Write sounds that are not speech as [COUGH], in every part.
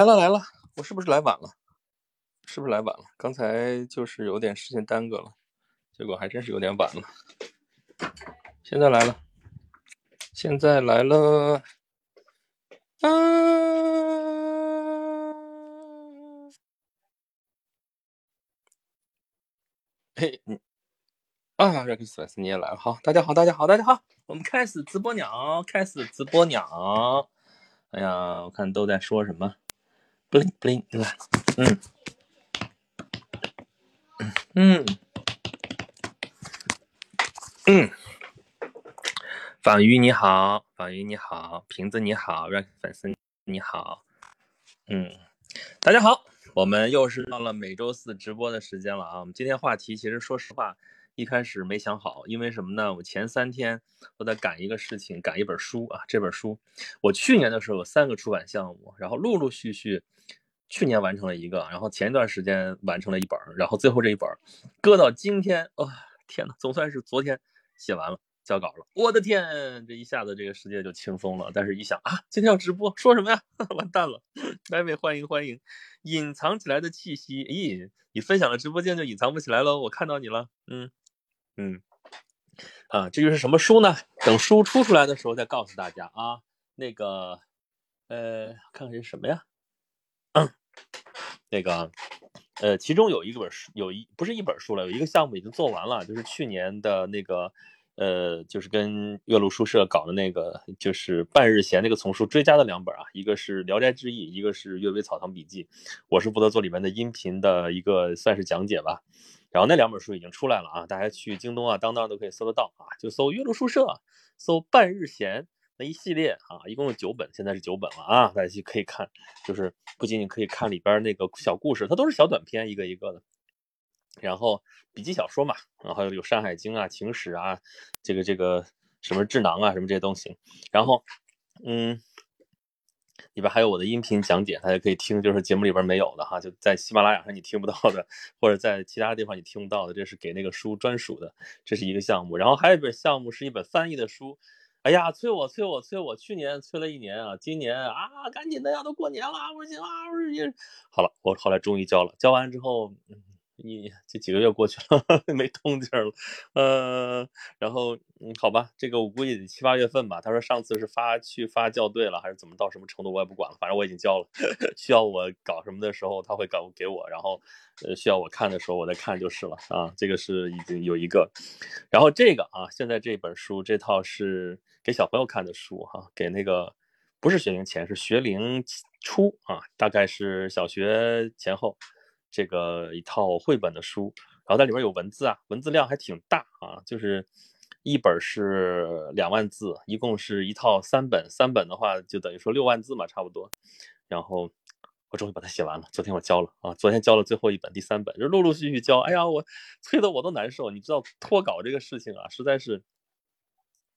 来了来了，我是不是来晚了？是不是来晚了？刚才就是有点事情耽搁了，结果还真是有点晚了。现在来了，现在来了，啊！嘿，你啊，Rex 粉丝你也来了，好，大家好，大家好，大家好，我们开始直播鸟，开始直播鸟。哎呀，我看都在说什么，bling bling，来，嗯，嗯，嗯，仿鱼你好，仿鱼你好，瓶子你好，rock 粉丝你好，嗯，大家好，我们又是到了每周四直播的时间了啊。我们今天话题其实说实话一开始没想好，因为什么呢？我前三天都在赶一个事情，赶一本书啊。这本书我去年的时候有三个出版项目，然后陆陆续续去年完成了一个，然后前一段时间完成了一本，然后最后这一本搁到今天，哦天呐，总算是昨天写完了。交稿了，我的天，这一下子这个世界就轻松了。但是一想啊，今天要直播，说什么呀？[LAUGHS] 完蛋了！来位欢迎欢迎，隐藏起来的气息，咦，你分享了直播间就隐藏不起来喽？我看到你了，嗯嗯，啊，这就是什么书呢？等书出出来的时候再告诉大家啊。那个，呃，看看是什么呀？嗯，[CLEARS THROAT] 那个，呃，其中有一本书，有一不是一本书了，有一个项目已经做完了，就是去年的那个。呃，就是跟岳麓书社搞的那个，就是半日闲那个丛书追加的两本啊，一个是《聊斋志异》，一个是《阅微草堂笔记》，我是负责做里面的音频的一个算是讲解吧。然后那两本书已经出来了啊，大家去京东啊、当当都可以搜得到啊，就搜岳麓书社，搜半日闲那一系列啊，一共有九本，现在是九本了啊，大家去可以看，就是不仅仅可以看里边那个小故事，它都是小短篇，一个一个的。然后笔记小说嘛，然后有《山海经》啊、情史啊，这个这个什么智囊啊，什么这些东西。然后，嗯，里边还有我的音频讲解，大家可以听，就是节目里边没有的哈，就在喜马拉雅上你听不到的，或者在其他地方你听不到的，这是给那个书专属的，这是一个项目。然后还有一本项目是一本翻译的书，哎呀，催我催我催我，去年催了一年啊，今年啊，赶紧的呀，都过年了，不行啊，不行好了，我后来终于交了，交完之后。你这几个月过去了，[LAUGHS] 没动静了，呃，然后嗯，好吧，这个我估计得七八月份吧。他说上次是发去发校对了，还是怎么到什么程度，我也不管了，反正我已经交了。[LAUGHS] 需要我搞什么的时候，他会搞给我，然后呃需要我看的时候，我再看就是了啊。这个是已经有一个，然后这个啊，现在这本书这套是给小朋友看的书哈，给那个不是学龄前，是学龄初啊，大概是小学前后。这个一套绘本的书，然后在里边有文字啊，文字量还挺大啊，就是一本是两万字，一共是一套三本，三本的话就等于说六万字嘛，差不多。然后我终于把它写完了，昨天我交了啊，昨天交了最后一本第三本，就陆陆续续交，哎呀，我催得我都难受。你知道脱稿这个事情啊，实在是，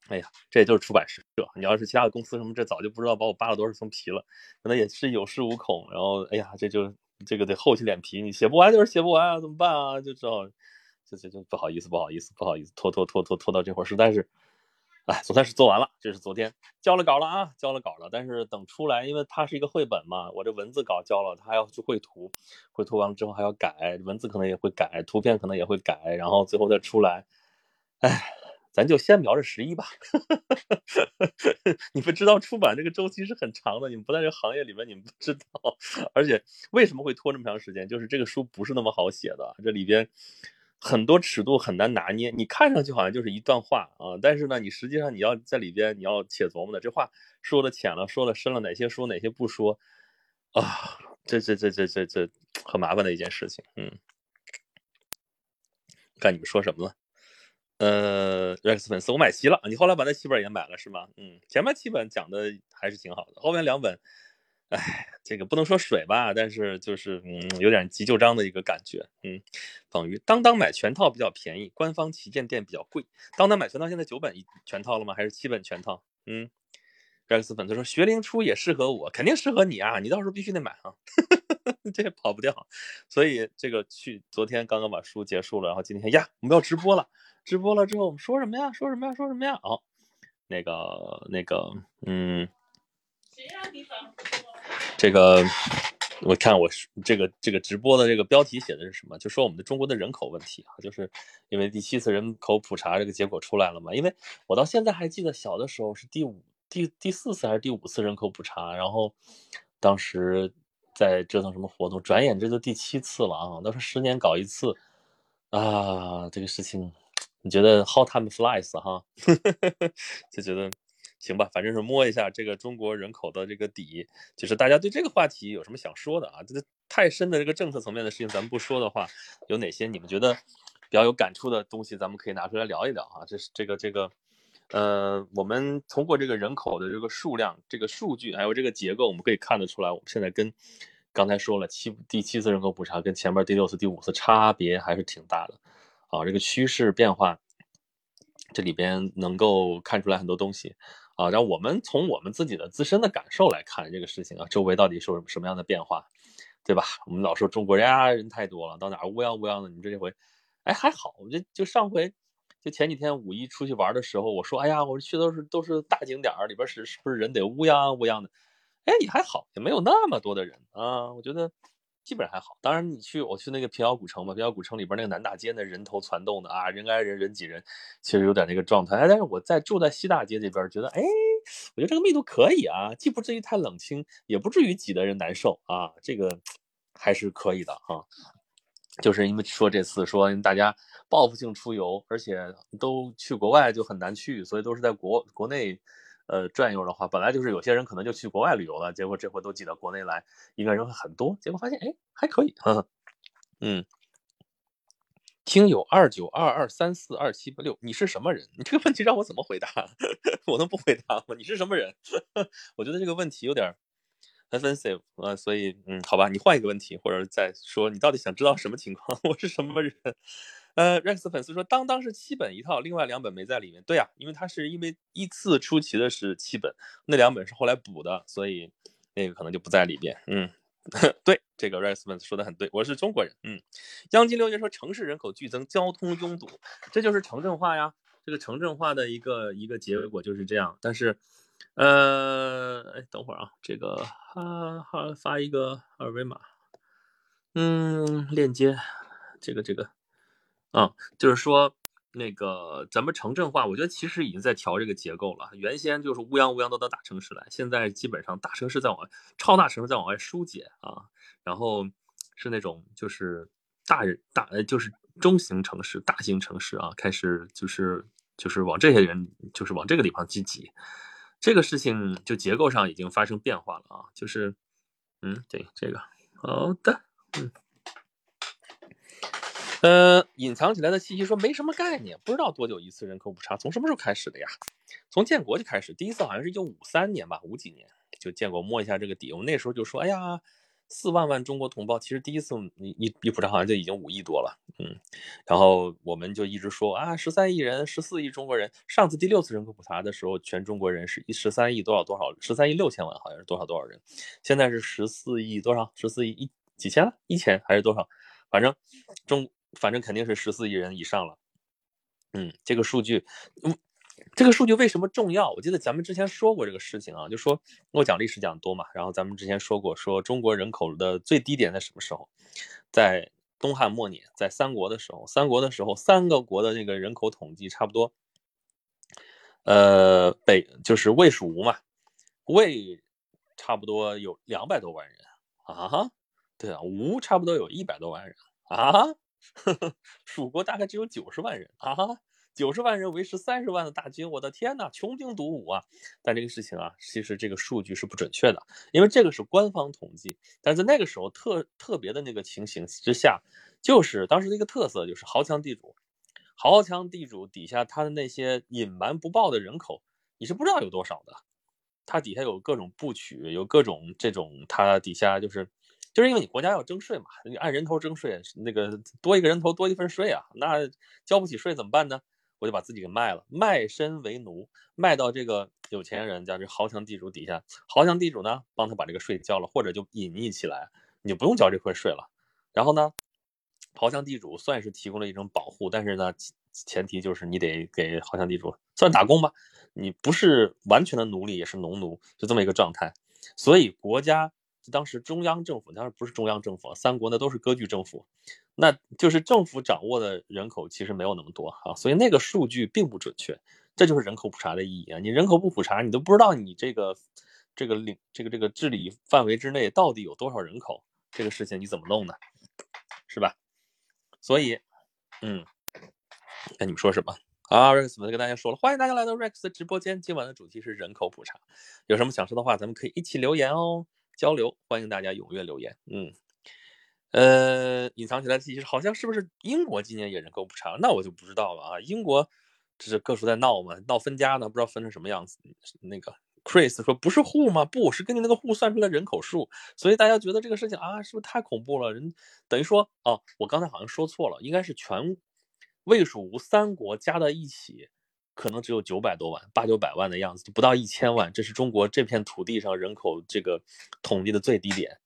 哎呀，这也就是出版社，你要是其他的公司什么，这早就不知道把我扒了多少层皮了，可能也是有恃无恐。然后，哎呀，这就。这个得厚起脸皮，你写不完就是写不完啊，怎么办啊？就只好，就就就不好意思，不好意思，不好意思，拖拖拖拖拖到这会儿，实在是，哎，总算是做完了。这是昨天交了稿了啊，交了稿了。但是等出来，因为它是一个绘本嘛，我这文字稿交了，他还要去绘图，绘图完了之后还要改，文字可能也会改，图片可能也会改，然后最后再出来，哎。咱就先瞄着十一吧。[LAUGHS] 你们知道出版这个周期是很长的，你们不在这行业里面，你们不知道。而且为什么会拖这么长时间？就是这个书不是那么好写的，这里边很多尺度很难拿捏。你看上去好像就是一段话啊，但是呢，你实际上你要在里边你要且琢磨的，这话说的浅了，说的深了，哪些说哪些不说啊？这这这这这这很麻烦的一件事情。嗯，看你们说什么了。呃，Rex 粉丝，我买齐了。你后来把那七本也买了是吗？嗯，前面七本讲的还是挺好的，后面两本，哎，这个不能说水吧，但是就是嗯，有点急就章的一个感觉。嗯，等于当当买全套比较便宜，官方旗舰店比较贵。当当买全套现在九本一全套了吗？还是七本全套？嗯，Rex 粉丝说学龄初也适合我，肯定适合你啊，你到时候必须得买啊，[LAUGHS] 这也跑不掉。所以这个去昨天刚刚把书结束了，然后今天呀，我们要直播了。直播了之后，我们说什么呀？说什么呀？说什么呀？哦，那个，那个，嗯，这个我看我这个这个直播的这个标题写的是什么？就说我们的中国的人口问题啊，就是因为第七次人口普查这个结果出来了嘛。因为我到现在还记得小的时候是第五第第四次还是第五次人口普查，然后当时在折腾什么活动，转眼这就第七次了啊！都是十年搞一次啊，这个事情你觉得 how time flies 哈？[LAUGHS] 就觉得。行吧，反正是摸一下这个中国人口的这个底，就是大家对这个话题有什么想说的啊？这个太深的这个政策层面的事情，咱们不说的话，有哪些你们觉得比较有感触的东西，咱们可以拿出来聊一聊啊？这是这个这个，呃，我们通过这个人口的这个数量、这个数据，还有这个结构，我们可以看得出来，我们现在跟刚才说了七第七次人口普查跟前面第六次、第五次差别还是挺大的啊。这个趋势变化，这里边能够看出来很多东西。啊，然后我们从我们自己的自身的感受来看这个事情啊，周围到底是什么什么样的变化，对吧？我们老说中国人啊，人太多了，到哪乌泱乌泱的。你这回，哎，还好，我这就上回，就前几天五一出去玩的时候，我说，哎呀，我去都是都是大景点里边是是不是人得乌泱乌泱的？哎，也还好，也没有那么多的人啊，我觉得。基本上还好，当然你去我去那个平遥古城嘛，平遥古城里边那个南大街那人头攒动的啊，人挨人人挤人，其实有点那个状态。但是我在住在西大街这边，觉得哎，我觉得这个密度可以啊，既不至于太冷清，也不至于挤得人难受啊，这个还是可以的啊。就是因为说这次说大家报复性出游，而且都去国外就很难去，所以都是在国国内。呃，转悠的话，本来就是有些人可能就去国外旅游了，结果这回都挤到国内来，应该人会很多，结果发现哎还可以，[LAUGHS] 嗯，听友二九二二三四二七八六，你是什么人？[LAUGHS] 你这个问题让我怎么回答？[LAUGHS] 我能不回答吗？你是什么人？我觉得这个问题有点 offensive 啊，所以嗯，好吧，你换一个问题，或者再说你到底想知道什么情况？我是什么人？呃，Rex 粉丝说，当当是七本一套，另外两本没在里面。对呀，因为他是因为依次出齐的是七本，那两本是后来补的，所以那个可能就不在里边。嗯，[LAUGHS] 对，这个 Rex 粉丝说的很对，我是中国人。嗯，央金留言说，城市人口剧增，交通拥堵，这就是城镇化呀。这个城镇化的一个一个结果就是这样。但是，呃，哎，等会儿啊，这个哈哈发一个二维码，嗯，链接，这个这个。啊，就是说那个咱们城镇化，我觉得其实已经在调这个结构了。原先就是乌泱乌泱都到大城市来，现在基本上大城市在往超大城市在往外疏解啊，然后是那种就是大人大就是中型城市、大型城市啊，开始就是就是往这些人就是往这个地方聚集，这个事情就结构上已经发生变化了啊，就是嗯对这个好的嗯。呃，隐藏起来的信息说没什么概念，不知道多久一次人口普查，从什么时候开始的呀？从建国就开始，第一次好像是一九五三年吧，五几年就建国摸一下这个底。我们那时候就说，哎呀，四万万中国同胞，其实第一次一一一普查好像就已经五亿多了，嗯，然后我们就一直说啊，十三亿人，十四亿中国人。上次第六次人口普查的时候，全中国人是一十三亿多少多少，十三亿六千万好像是多少多少人，现在是十四亿多少，十四亿一几千了，一千还是多少？反正中。反正肯定是十四亿人以上了，嗯，这个数据，嗯，这个数据为什么重要？我记得咱们之前说过这个事情啊，就说我讲历史讲多嘛，然后咱们之前说过，说中国人口的最低点在什么时候？在东汉末年，在三国的时候，三国的时候，三个国的这个人口统计差不多，呃，北就是魏蜀吴嘛，魏差不多有两百多万人啊，对啊，吴差不多有一百多万人啊。[LAUGHS] 蜀国大概只有九十万人啊，九十万人维持三十万的大军，我的天呐，穷兵黩武啊！但这个事情啊，其实这个数据是不准确的，因为这个是官方统计。但在那个时候特特别的那个情形之下，就是当时的一个特色，就是豪强地主，豪强地主底下他的那些隐瞒不报的人口，你是不知道有多少的。他底下有各种部曲，有各种这种，他底下就是。就是因为你国家要征税嘛，你按人头征税，那个多一个人头多一份税啊，那交不起税怎么办呢？我就把自己给卖了，卖身为奴，卖到这个有钱人家这豪强地主底下，豪强地主呢帮他把这个税交了，或者就隐匿起来，你就不用交这块税了。然后呢，豪强地主算是提供了一种保护，但是呢，前提就是你得给豪强地主算打工吧，你不是完全的奴隶，也是农奴，就这么一个状态。所以国家。当时中央政府当然不是中央政府，三国那都是割据政府，那就是政府掌握的人口其实没有那么多啊，所以那个数据并不准确。这就是人口普查的意义啊！你人口不普查，你都不知道你这个这个领这个这个治理范围之内到底有多少人口，这个事情你怎么弄呢？是吧？所以，嗯，那你们说什么？啊，Rex 们跟大家说了，欢迎大家来到 Rex 的直播间。今晚的主题是人口普查，有什么想说的话，咱们可以一起留言哦，交流。欢迎大家踊跃留言。嗯，呃，隐藏起来的信息好像是不是英国今年也人口普查？那我就不知道了啊。英国这是各处在闹嘛，闹分家呢，不知道分成什么样子。那个 Chris 说不是户吗？不是根据那个户算出来人口数，所以大家觉得这个事情啊，是不是太恐怖了？人等于说哦，我刚才好像说错了，应该是全。魏蜀吴三国加在一起，可能只有九百多万、八九百万的样子，不到一千万。这是中国这片土地上人口这个统计的最低点。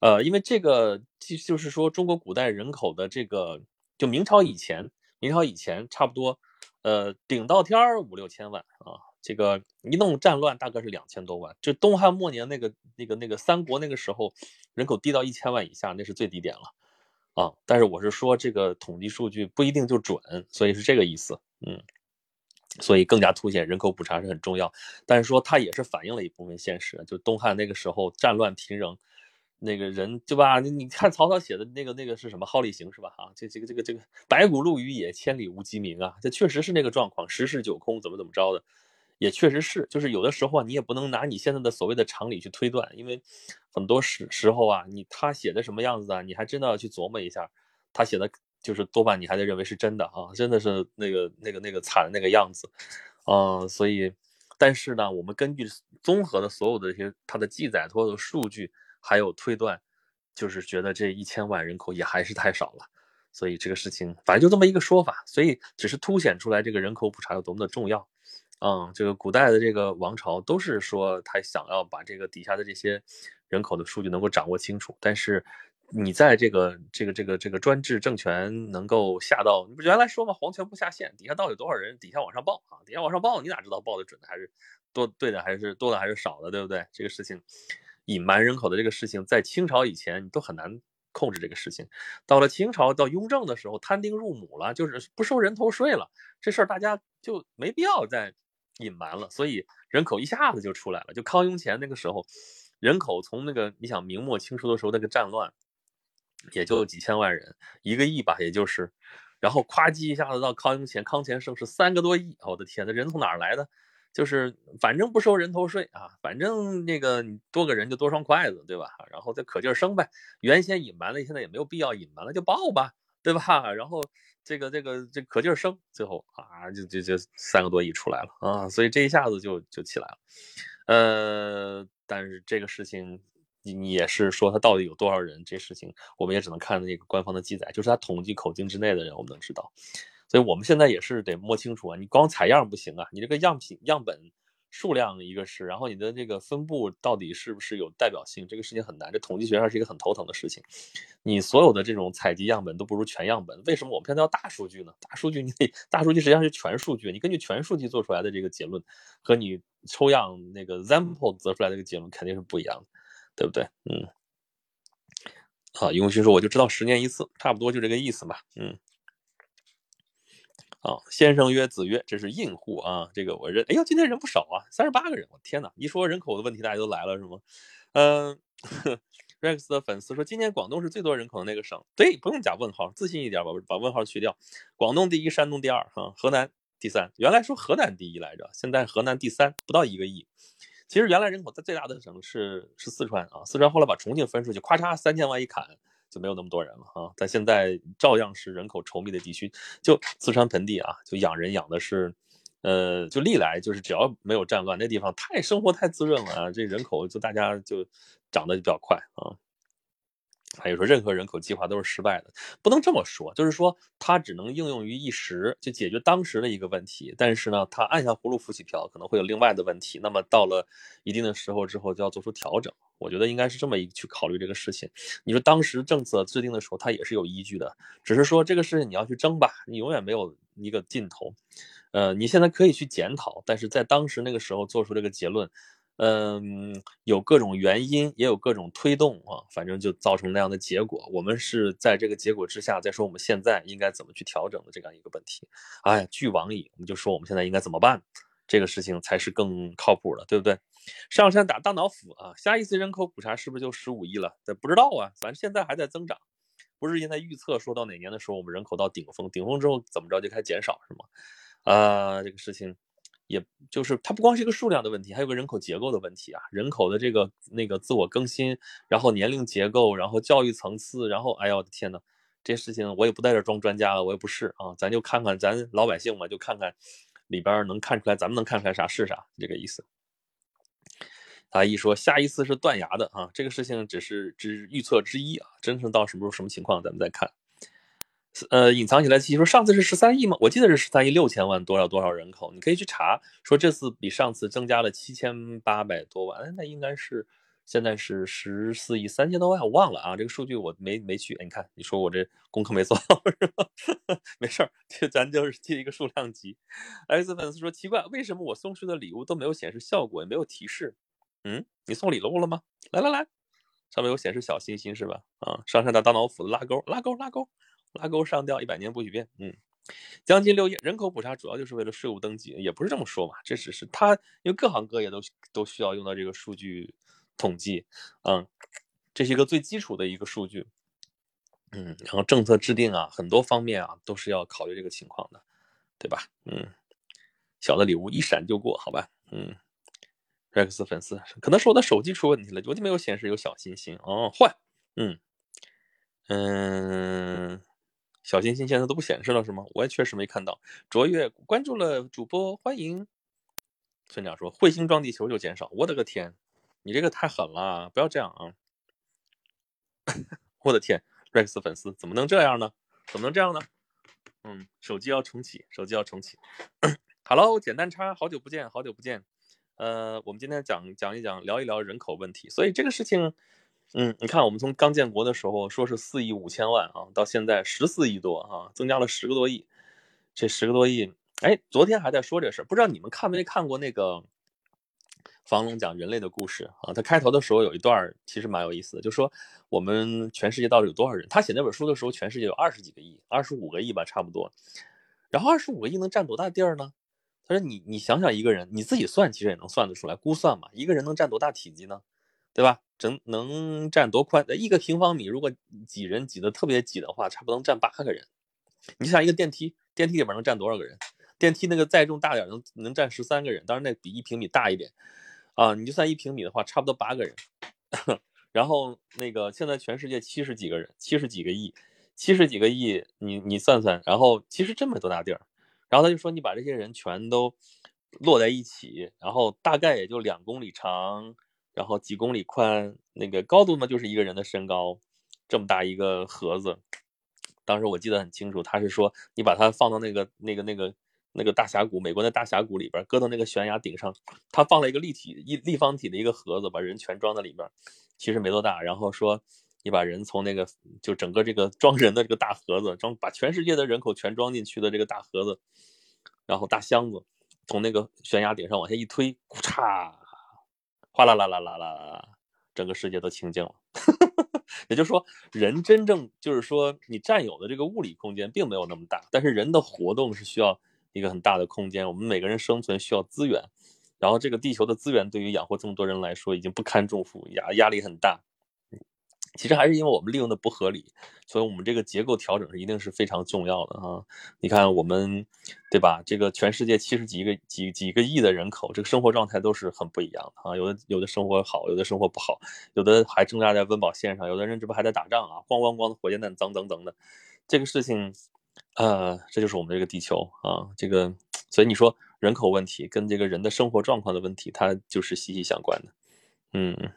呃，因为这个就就是说，中国古代人口的这个，就明朝以前，明朝以前差不多，呃，顶到天儿五六千万啊。这个一弄战乱，大概是两千多万。就东汉末年那个那个那个三国那个时候，人口低到一千万以下，那是最低点了。啊，但是我是说这个统计数据不一定就准，所以是这个意思，嗯，所以更加凸显人口普查是很重要。但是说它也是反映了一部分现实，就东汉那个时候战乱频仍，那个人对吧？你看曹操写的那个那个是什么《好礼行》是吧？啊，这这个这个这个白骨露于野，千里无鸡鸣啊，这确实是那个状况，十室九空，怎么怎么着的。也确实是，就是有的时候啊，你也不能拿你现在的所谓的常理去推断，因为很多时时候啊，你他写的什么样子啊，你还真的要去琢磨一下，他写的就是多半你还得认为是真的啊，真的是那个那个那个惨的那个样子，嗯，所以，但是呢，我们根据综合的所有的这些他的记载、所有的数据还有推断，就是觉得这一千万人口也还是太少了，所以这个事情反正就这么一个说法，所以只是凸显出来这个人口普查有多么的重要。嗯，这个古代的这个王朝都是说他想要把这个底下的这些人口的数据能够掌握清楚，但是你在这个这个这个这个专制政权能够下到，你不原来说嘛，皇权不下县，底下到底多少人，底下往上报啊，底下往上报，你哪知道报的准的还是多对的还是多的还是少的，对不对？这个事情隐瞒人口的这个事情，在清朝以前你都很难控制这个事情，到了清朝到雍正的时候，摊丁入亩了，就是不收人头税了，这事儿大家就没必要再。隐瞒了，所以人口一下子就出来了。就康雍乾那个时候，人口从那个你想明末清初的时候那个战乱，也就几千万人，一个亿吧，也就是，然后夸叽一下子到康雍乾，康乾盛世三个多亿，我的天，那人从哪儿来的？就是反正不收人头税啊，反正那个你多个人就多双筷子，对吧？然后再可劲儿生呗。原先隐瞒了，现在也没有必要隐瞒了，就报吧，对吧？然后。这个这个这可劲儿升，最后啊就就就三个多亿出来了啊，所以这一下子就就起来了，呃，但是这个事情你也是说他到底有多少人，这事情我们也只能看那个官方的记载，就是他统计口径之内的人，我们能知道，所以我们现在也是得摸清楚啊，你光采样不行啊，你这个样品样本。数量一个是，然后你的这个分布到底是不是有代表性？这个事情很难，这统计学上是一个很头疼的事情。你所有的这种采集样本都不如全样本，为什么我们现在要大数据呢？大数据你得大数据实际上是全数据，你根据全数据做出来的这个结论和你抽样那个 sample 得出来的这个结论肯定是不一样的，对不对？嗯。好，永勋说我就知道十年一次，差不多就这个意思吧。嗯。啊，先生曰：“子曰，这是印户啊。这个我认，哎呦，今天人不少啊，三十八个人。我天哪，一说人口的问题，大家都来了是吗？嗯，[LAUGHS] Rex 的粉丝说，今年广东是最多人口的那个省。对，不用加问号，自信一点，把把问号去掉。广东第一，山东第二，哈，河南第三。原来说河南第一来着，现在河南第三，不到一个亿。其实原来人口在最大的省是是四川啊，四川后来把重庆分出去，咔嚓三千万一砍。”就没有那么多人了啊，但现在照样是人口稠密的地区。就四川盆地啊，就养人养的是，呃，就历来就是只要没有战乱，那地方太生活太滋润了啊，这人口就大家就长得就比较快啊。还有说任何人口计划都是失败的，不能这么说，就是说它只能应用于一时，就解决当时的一个问题。但是呢，它按下葫芦浮起瓢，可能会有另外的问题。那么到了一定的时候之后，就要做出调整。我觉得应该是这么一去考虑这个事情。你说当时政策制定的时候，它也是有依据的，只是说这个事情你要去争吧，你永远没有一个尽头。呃，你现在可以去检讨，但是在当时那个时候做出这个结论，嗯，有各种原因，也有各种推动啊，反正就造成那样的结果。我们是在这个结果之下，再说我们现在应该怎么去调整的这样一个问题。哎，据往矣，我们就说我们现在应该怎么办，这个事情才是更靠谱的，对不对？上山打大脑斧啊，下一次人口普查是不是就十五亿了？这不知道啊，反正现在还在增长。不是现在预测说到哪年的时候我们人口到顶峰，顶峰之后怎么着就开始减少是吗？啊，这个事情。也就是它不光是一个数量的问题，还有个人口结构的问题啊，人口的这个那个自我更新，然后年龄结构，然后教育层次，然后哎呀我的天呐，这些事情我也不在这装专家了，我也不是啊，咱就看看咱老百姓嘛，就看看里边能看出来，咱们能看出来啥是啥，这个意思。他一说下一次是断崖的啊，这个事情只是只预测之一啊，真正到什么时候什么情况咱们再看。呃，隐藏起来其实上次是十三亿吗？我记得是十三亿六千万多少多少人口，你可以去查，说这次比上次增加了七千八百多万，那应该是现在是十四亿三千多万，我忘了啊，这个数据我没没去。你看，你说我这功课没做好是吧？[LAUGHS] 没事儿，咱就是记一个数量级。X 粉丝说奇怪，为什么我送出的礼物都没有显示效果，也没有提示？嗯，你送礼物了吗？来来来，上面有显示小心心是吧？啊，上山打大脑斧子拉钩拉钩拉钩。拉钩上吊，一百年不许变。嗯，将近六亿人口普查主要就是为了税务登记，也不是这么说嘛，这只是它，因为各行各业都都需要用到这个数据统计。嗯，这是一个最基础的一个数据。嗯，然后政策制定啊，很多方面啊都是要考虑这个情况的，对吧？嗯，小的礼物一闪就过，好吧？嗯，Rex 粉丝可能是我的手机出问题了，我就没有显示有小心心哦，换。嗯嗯。小心心现在都不显示了是吗？我也确实没看到。卓越关注了主播，欢迎。村长说彗星撞地球就减少，我的个天，你这个太狠了，不要这样啊！[LAUGHS] 我的天，Rex 粉丝怎么能这样呢？怎么能这样呢？嗯，手机要重启，手机要重启。Hello，简单叉，好久不见，好久不见。呃，我们今天讲讲一讲，聊一聊人口问题。所以这个事情。嗯，你看，我们从刚建国的时候说是四亿五千万啊，到现在十四亿多啊，增加了十个多亿。这十个多亿，哎，昨天还在说这事，不知道你们看没看过那个房龙讲人类的故事啊？他开头的时候有一段其实蛮有意思的，就说我们全世界到底有多少人？他写那本书的时候，全世界有二十几个亿，二十五个亿吧，差不多。然后二十五个亿能占多大地儿呢？他说你你想想一个人，你自己算其实也能算得出来，估算嘛，一个人能占多大体积呢？对吧？整能占多宽？一个平方米，如果挤人挤得特别挤的话，差不多能占八个人。你想一个电梯，电梯里边能站多少个人？电梯那个载重大点，能能站十三个人，当然那比一平米大一点啊。你就算一平米的话，差不多八个人。[LAUGHS] 然后那个现在全世界七十几个人，七十几个亿，七十几个亿，你你算算，然后其实真没多大地儿。然后他就说，你把这些人全都摞在一起，然后大概也就两公里长。然后几公里宽，那个高度呢，就是一个人的身高，这么大一个盒子。当时我记得很清楚，他是说你把它放到那个那个那个那个大峡谷，美国的大峡谷里边，搁到那个悬崖顶上，他放了一个立体一立方体的一个盒子，把人全装在里边，其实没多大。然后说你把人从那个就整个这个装人的这个大盒子装，把全世界的人口全装进去的这个大盒子，然后大箱子从那个悬崖顶上往下一推，咔嚓。哗啦啦啦啦啦，整个世界都清静了。[LAUGHS] 也就是说，人真正就是说，你占有的这个物理空间并没有那么大，但是人的活动是需要一个很大的空间。我们每个人生存需要资源，然后这个地球的资源对于养活这么多人来说已经不堪重负，压压力很大。其实还是因为我们利用的不合理，所以我们这个结构调整是一定是非常重要的啊！你看我们，对吧？这个全世界七十几个几几个亿的人口，这个生活状态都是很不一样的啊！有的有的生活好，有的生活不好，有的还挣扎在温饱线上，有的人这不还在打仗啊？咣咣咣的火箭弹，等等等的，这个事情，呃，这就是我们这个地球啊！这个，所以你说人口问题跟这个人的生活状况的问题，它就是息息相关的，嗯。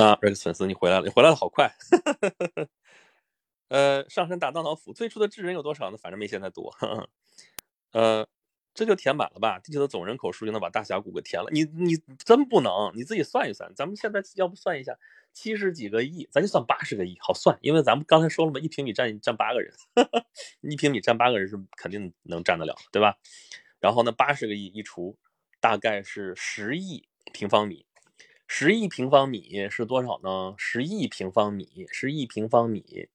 啊，Rex 粉丝，你回来了，你回来的好快。[LAUGHS] 呃，上山打大脑斧，最初的智人有多少呢？反正没现在多。呃，这就填满了吧？地球的总人口数就能把大峡谷给填了。你你真不能，你自己算一算。咱们现在要不算一下，七十几个亿，咱就算八十个亿，好算。因为咱们刚才说了嘛，一平米占占八个人，[LAUGHS] 一平米占八个人是肯定能占得了，对吧？然后呢，八十个亿一除。大概是十亿平方米。十亿平方米是多少呢？十亿平方米，十亿平方米，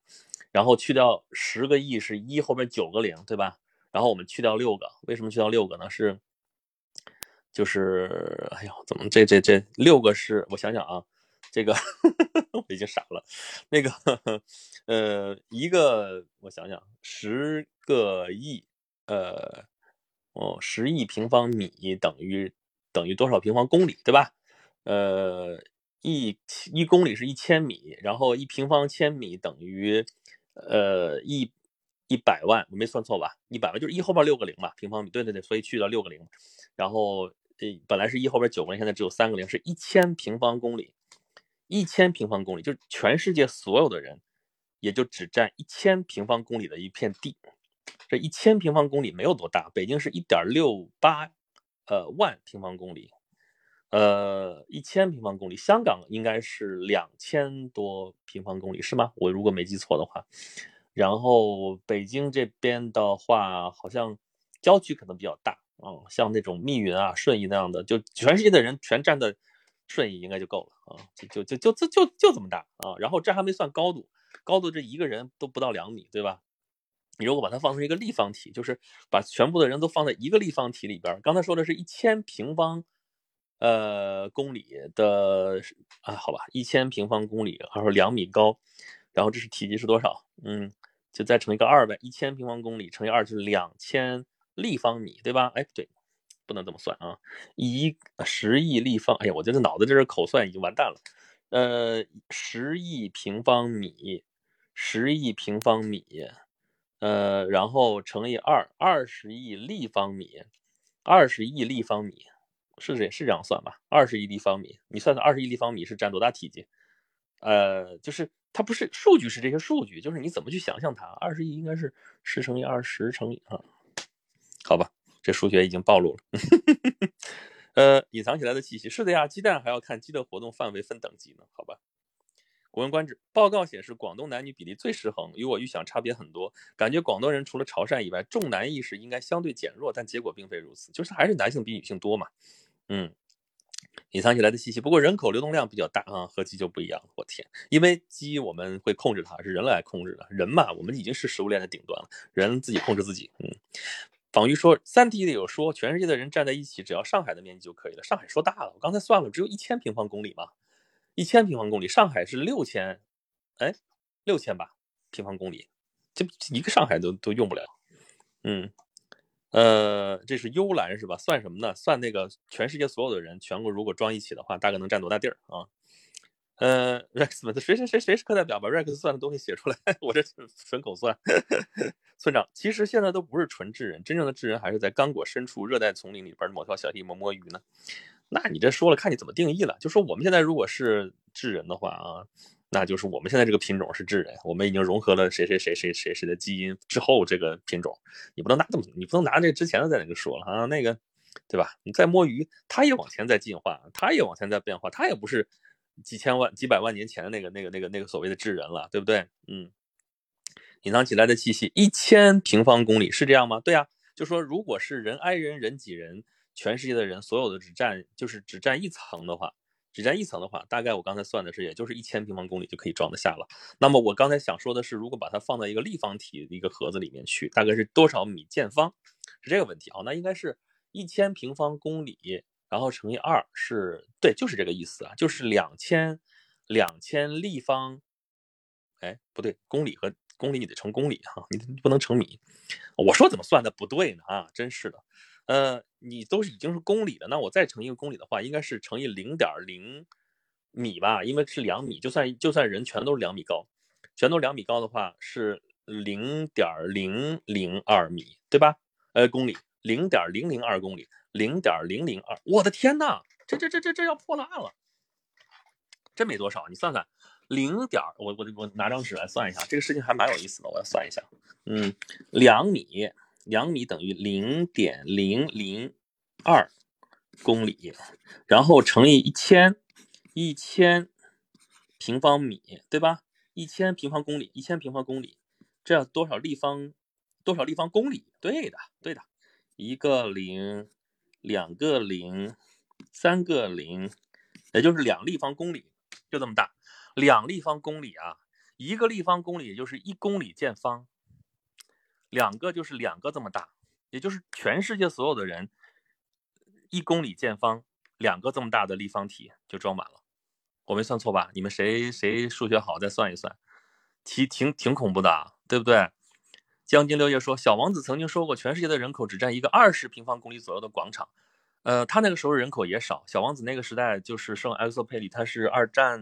然后去掉十个亿是一后边九个零，对吧？然后我们去掉六个，为什么去掉六个呢？是，就是，哎呦，怎么这这这六个是？我想想啊，这个 [LAUGHS] 我已经傻了。那个，呃，一个我想想，十个亿，呃，哦，十亿平方米等于等于多少平方公里，对吧？呃，一一公里是一千米，然后一平方千米等于呃一一百万，我没算错吧？一百万就是一后边六个零嘛，平方米。对对对，所以去掉六个零，然后呃本来是一后边九个零，现在只有三个零，是一千平方公里。一千平方公里就是全世界所有的人，也就只占一千平方公里的一片地。这一千平方公里没有多大，北京是一点六八呃万平方公里。呃，一千平方公里，香港应该是两千多平方公里，是吗？我如果没记错的话。然后北京这边的话，好像郊区可能比较大啊，像那种密云啊、顺义那样的，就全世界的人全站在顺义应该就够了啊，就就就就就就这么大啊。然后这还没算高度，高度这一个人都不到两米，对吧？你如果把它放成一个立方体，就是把全部的人都放在一个立方体里边，刚才说的是一千平方。呃，公里的啊，好吧，一千平方公里，还是两米高，然后这是体积是多少？嗯，就再乘一个二呗，一千平方公里乘以二就是两千立方米，对吧？哎，不对，不能这么算啊，一十亿立方，哎呀，我这个脑子这是口算已经完蛋了。呃，十亿平方米，十亿平方米，呃，然后乘以二，二十亿立方米，二十亿立方米。是这，是这样算吧？二十亿立方米，你算算二十亿立方米是占多大体积？呃，就是它不是数据，是这些数据，就是你怎么去想象它？二十亿应该是十乘以二十乘以啊，好吧，这数学已经暴露了。[LAUGHS] 呃，隐藏起来的气息是的呀，鸡蛋还要看鸡的活动范围分等级呢，好吧？古文观止，报告显示广东男女比例最失衡，与我预想差别很多。感觉广东人除了潮汕以外，重男意识应该相对减弱，但结果并非如此，就是还是男性比女性多嘛。嗯，隐藏起来的信息，不过人口流动量比较大啊，和鸡就不一样。我天，因为鸡我们会控制它，是人类来控制的。人嘛，我们已经是食物链的顶端了，人自己控制自己。嗯，仿玉说，三体里有说，全世界的人站在一起，只要上海的面积就可以了。上海说大了，我刚才算了，只有一千平方公里嘛，一千平方公里，上海是六千，哎，六千吧，平方公里，这一个上海都都用不了。嗯。呃，这是幽兰是吧？算什么呢？算那个全世界所有的人，全国如果装一起的话，大概能占多大地儿啊？呃，Rex，谁谁谁谁是课代表？把 Rex 算的东西写出来，[LAUGHS] 我这纯口算。[LAUGHS] 村长，其实现在都不是纯智人，真正的智人还是在刚果深处热带丛林里边某条小溪摸摸鱼呢。那你这说了，看你怎么定义了。就说我们现在如果是智人的话啊。那就是我们现在这个品种是智人，我们已经融合了谁谁谁谁谁谁的基因之后，这个品种你不能拿这么，你不能拿这之前的在那个说了啊，那个，对吧？你再摸鱼，它也往前在进化，它也往前在变化，它也不是几千万、几百万年前的那个、那个、那个、那个所谓的智人了，对不对？嗯，隐藏起来的气息，一千平方公里是这样吗？对啊，就说如果是人挨人人挤人，全世界的人所有的只占就是只占一层的话。只占一层的话，大概我刚才算的是，也就是一千平方公里就可以装得下了。那么我刚才想说的是，如果把它放在一个立方体的一个盒子里面去，大概是多少米见方？是这个问题啊？那应该是一千平方公里，然后乘以二，是对，就是这个意思啊，就是两千两千立方。哎，不对，公里和公里你得乘公里哈，你不能乘米。我说怎么算的不对呢？啊，真是的。呃，你都是已经是公里了，那我再乘一个公里的话，应该是乘以零点零米吧？因为是两米，就算就算人全都是两米高，全都两米高的话是零点零零二米，对吧？呃，公里零点零零二公里，零点零零二，我的天呐，这这这这这要破烂了，真没多少，你算算，零点，我我我拿张纸来算一下，这个事情还蛮有意思的，我要算一下，嗯，两米。两米等于零点零零二公里，然后乘以一千，一千平方米，对吧？一千平方公里，一千平方公里，这要多少立方？多少立方公里？对的，对的，一个零，两个零，三个零，也就是两立方公里，就这么大。两立方公里啊，一个立方公里也就是一公里见方，两个就是两个这么大，也就是全世界所有的人一公里见方，两个这么大的立方体就装满了。我没算错吧？你们谁谁数学好，再算一算，挺挺挺恐怖的，对不对？将军六月说，小王子曾经说过，全世界的人口只占一个二十平方公里左右的广场。呃，他那个时候人口也少，小王子那个时代就是圣埃克佩里，他是二战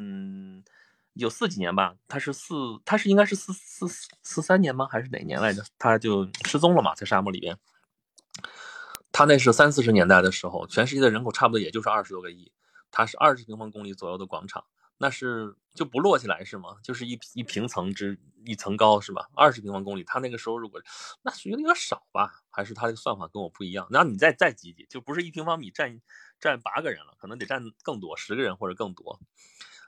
有四几年吧，他是四，他是应该是四四四三年吗？还是哪年来着？他就失踪了嘛，在沙漠里边。他那是三四十年代的时候，全世界的人口差不多也就是二十多个亿。它是二十平方公里左右的广场，那是就不摞起来是吗？就是一一平层之一层高是吧？二十平方公里，他那个时候如果那是有点少吧？还是他这个算法跟我不一样？那你再再挤挤，就不是一平方米占占八个人了，可能得占更多，十个人或者更多。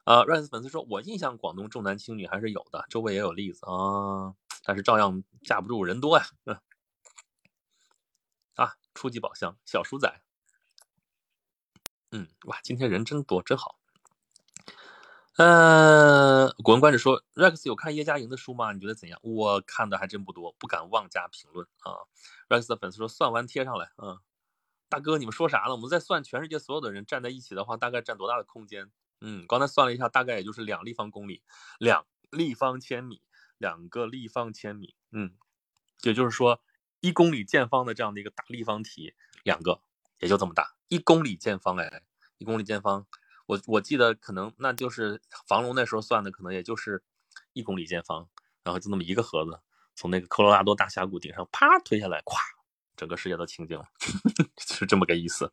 呃，rise 粉丝说，我印象广东重男轻女还是有的，周围也有例子啊，但是照样架不住人多呀。啊，初级宝箱，小鼠仔。嗯，哇，今天人真多，真好。呃，古文观止说，Rex 有看叶嘉莹的书吗？你觉得怎样？我看的还真不多，不敢妄加评论啊。Rex 的粉丝说，算完贴上来。嗯，大哥，你们说啥呢？我们在算全世界所有的人站在一起的话，大概占多大的空间？嗯，刚才算了一下，大概也就是两立方公里，两立方千米，两个立方千米。嗯，也就是说，一公里见方的这样的一个大立方体，两个也就这么大。一公里见方，哎，一公里见方，我我记得可能那就是房龙那时候算的，可能也就是一公里见方，然后就那么一个盒子，从那个科罗拉多大峡谷顶上啪推下来，咵，整个世界都清净了，[LAUGHS] 是这么个意思。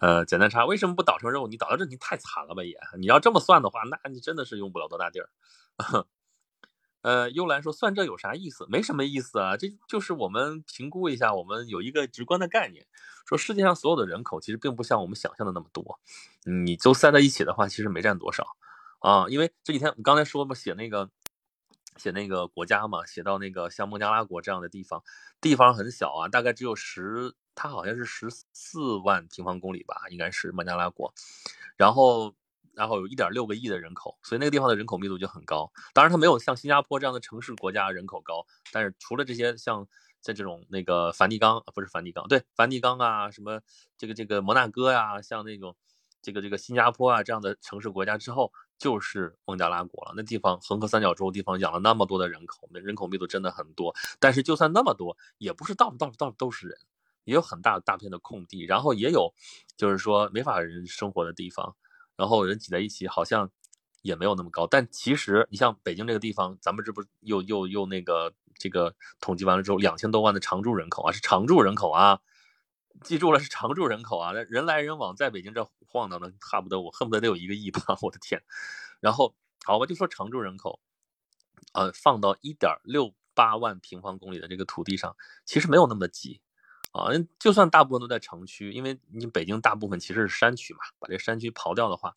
呃，简单查，为什么不导成肉？你导到这你太惨了吧也？你要这么算的话，那你真的是用不了多大地儿。[LAUGHS] 呃，幽兰说算这有啥意思？没什么意思啊，这就是我们评估一下，我们有一个直观的概念，说世界上所有的人口其实并不像我们想象的那么多，你都塞在一起的话，其实没占多少啊。因为这几天我刚才说嘛，写那个写那个国家嘛，写到那个像孟加拉国这样的地方，地方很小啊，大概只有十，它好像是十四万平方公里吧，应该是孟加拉国，然后。然后有一点六个亿的人口，所以那个地方的人口密度就很高。当然，它没有像新加坡这样的城市国家人口高。但是除了这些，像在这种那个梵蒂冈，不是梵蒂冈，对，梵蒂冈啊，什么这个这个摩纳哥呀，像那种这个这个新加坡啊这样的城市国家之后，就是孟加拉国了。那地方恒河三角洲地方养了那么多的人口，那人口密度真的很多。但是就算那么多，也不是到处到处到处都是人，也有很大大片的空地，然后也有就是说没法人生活的地方。然后人挤在一起，好像也没有那么高。但其实你像北京这个地方，咱们这不又又又那个这个统计完了之后，两千多万的常住人口啊，是常住人口啊，记住了是常住人口啊。那人来人往，在北京这晃荡的，差不多我恨不得得有一个亿吧，[LAUGHS] 我的天。然后好，我就说常住人口，呃，放到一点六八万平方公里的这个土地上，其实没有那么挤。啊，就算大部分都在城区，因为你北京大部分其实是山区嘛，把这山区刨掉的话，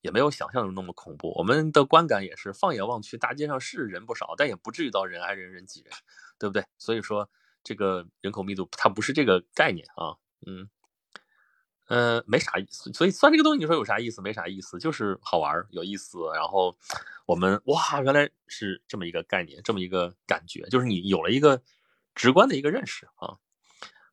也没有想象中那么恐怖。我们的观感也是，放眼望去，大街上是人不少，但也不至于到人挨人人挤人，对不对？所以说，这个人口密度它不是这个概念啊，嗯，呃，没啥意思。所以算这个东西，你说有啥意思？没啥意思，就是好玩有意思。然后我们哇，原来是这么一个概念，这么一个感觉，就是你有了一个直观的一个认识啊。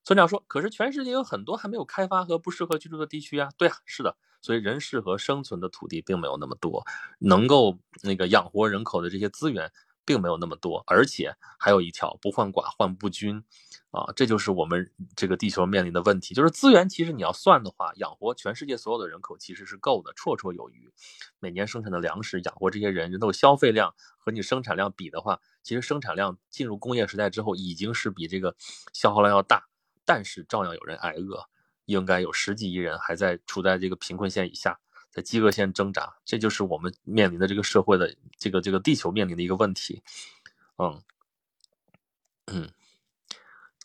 村长说：“可是全世界有很多还没有开发和不适合居住的地区啊。”对啊，是的，所以人适合生存的土地并没有那么多，能够那个养活人口的这些资源并没有那么多，而且还有一条不患寡患不均，啊，这就是我们这个地球面临的问题。就是资源其实你要算的话，养活全世界所有的人口其实是够的，绰绰有余。每年生产的粮食养活这些人，人的消费量和你生产量比的话，其实生产量进入工业时代之后已经是比这个消耗量要大。但是照样有人挨饿，应该有十几亿人还在处在这个贫困线以下，在饥饿线挣扎，这就是我们面临的这个社会的这个这个地球面临的一个问题。嗯嗯，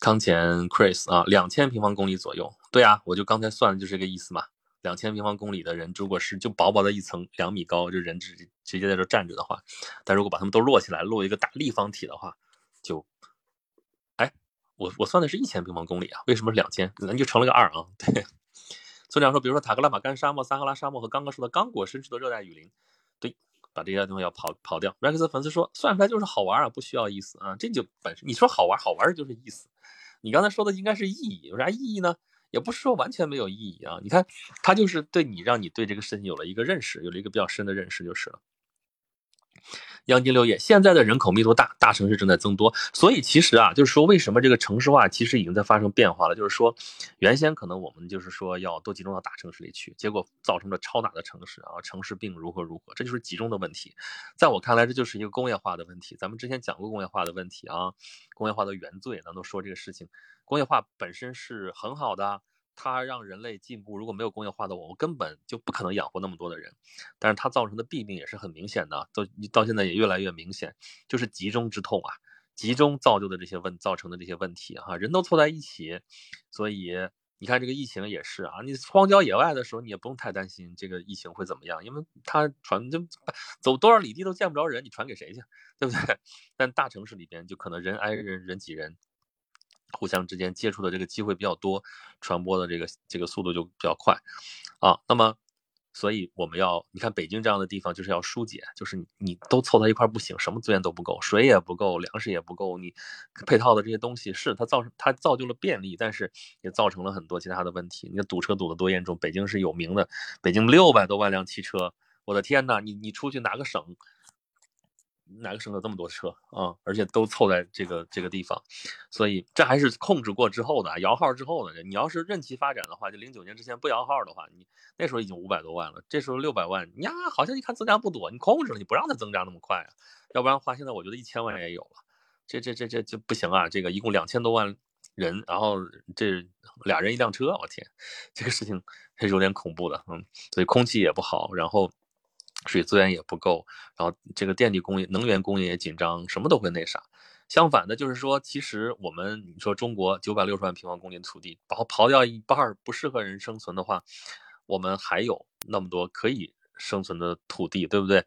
康乾 Chris 啊，两千平方公里左右，对啊，我就刚才算的就是这个意思嘛。两千平方公里的人，如果是就薄薄的一层两米高，就人直直接在这站着的话，但如果把他们都摞起来，摞一个大立方体的话，就。哎我我算的是一千平方公里啊，为什么是两千？咱就乘了个二啊。对，村长说，比如说塔克拉玛干沙漠、撒哈拉沙漠和刚刚说的刚果深处的热带雨林，对，把这些地方要跑跑掉。Rex 粉丝说，算出来就是好玩啊，不需要意思啊，这就本身你说好玩，好玩就是意思。你刚才说的应该是意义，有啥意义呢？也不是说完全没有意义啊。你看，他就是对你，让你对这个事情有了一个认识，有了一个比较深的认识就是了。央金六叶，现在的人口密度大，大城市正在增多，所以其实啊，就是说为什么这个城市化其实已经在发生变化了？就是说，原先可能我们就是说要都集中到大城市里去，结果造成了超大的城市啊，城市病如何如何，这就是集中的问题。在我看来，这就是一个工业化的问题。咱们之前讲过工业化的问题啊，工业化的原罪，咱都说这个事情，工业化本身是很好的。它让人类进步，如果没有工业化的，我们根本就不可能养活那么多的人。但是它造成的弊病也是很明显的，到到现在也越来越明显，就是集中之痛啊，集中造就的这些问造成的这些问题哈，人都凑在一起，所以你看这个疫情也是啊，你荒郊野外的时候，你也不用太担心这个疫情会怎么样，因为它传就走多少里地都见不着人，你传给谁去，对不对？[LAUGHS] 但大城市里边就可能人挨人，人挤人。互相之间接触的这个机会比较多，传播的这个这个速度就比较快，啊，那么，所以我们要你看北京这样的地方就是要疏解，就是你你都凑在一块不行，什么资源都不够，水也不够，粮食也不够，你配套的这些东西是它造成它造就了便利，但是也造成了很多其他的问题。你看堵车堵得多严重，北京是有名的，北京六百多万辆汽车，我的天呐，你你出去哪个省？哪个省有这么多车啊？而且都凑在这个这个地方，所以这还是控制过之后的摇号之后的。你要是任其发展的话，就零九年之前不摇号的话，你那时候已经五百多万了，这时候六百万呀，好像一看增加不多，你控制了，你不让它增加那么快啊，要不然的话，现在我觉得一千万也有了，这这这这就不行啊！这个一共两千多万人，然后这俩人一辆车，我天，这个事情还是有点恐怖的，嗯，所以空气也不好，然后。水资源也不够，然后这个电力工业、能源工业也紧张，什么都会那啥。相反的，就是说，其实我们你说中国九百六十万平方公里的土地，刨刨掉一半不适合人生存的话，我们还有那么多可以生存的土地，对不对？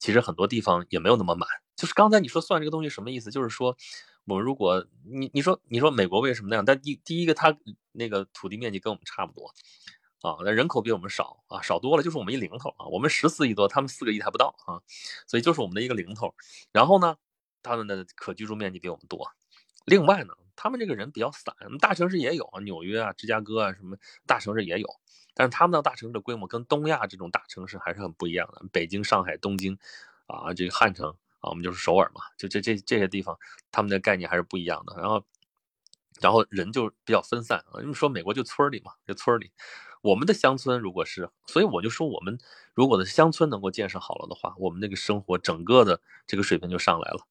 其实很多地方也没有那么满。就是刚才你说算这个东西什么意思？就是说，我们如果你你说你说美国为什么那样？但第第一个，它那个土地面积跟我们差不多。啊，那人口比我们少啊，少多了，就是我们一零头啊。我们十四亿多，他们四个亿还不到啊，所以就是我们的一个零头。然后呢，他们的可居住面积比我们多。另外呢，他们这个人比较散，大城市也有啊，纽约啊、芝加哥啊什么大城市也有，但是他们的大城市的规模跟东亚这种大城市还是很不一样的。北京、上海、东京啊，这个汉城啊，我们就是首尔嘛，就这这这些地方，他们的概念还是不一样的。然后，然后人就比较分散啊，因为说美国就村里嘛，就村里。我们的乡村如果是，所以我就说，我们如果的乡村能够建设好了的话，我们那个生活整个的这个水平就上来了，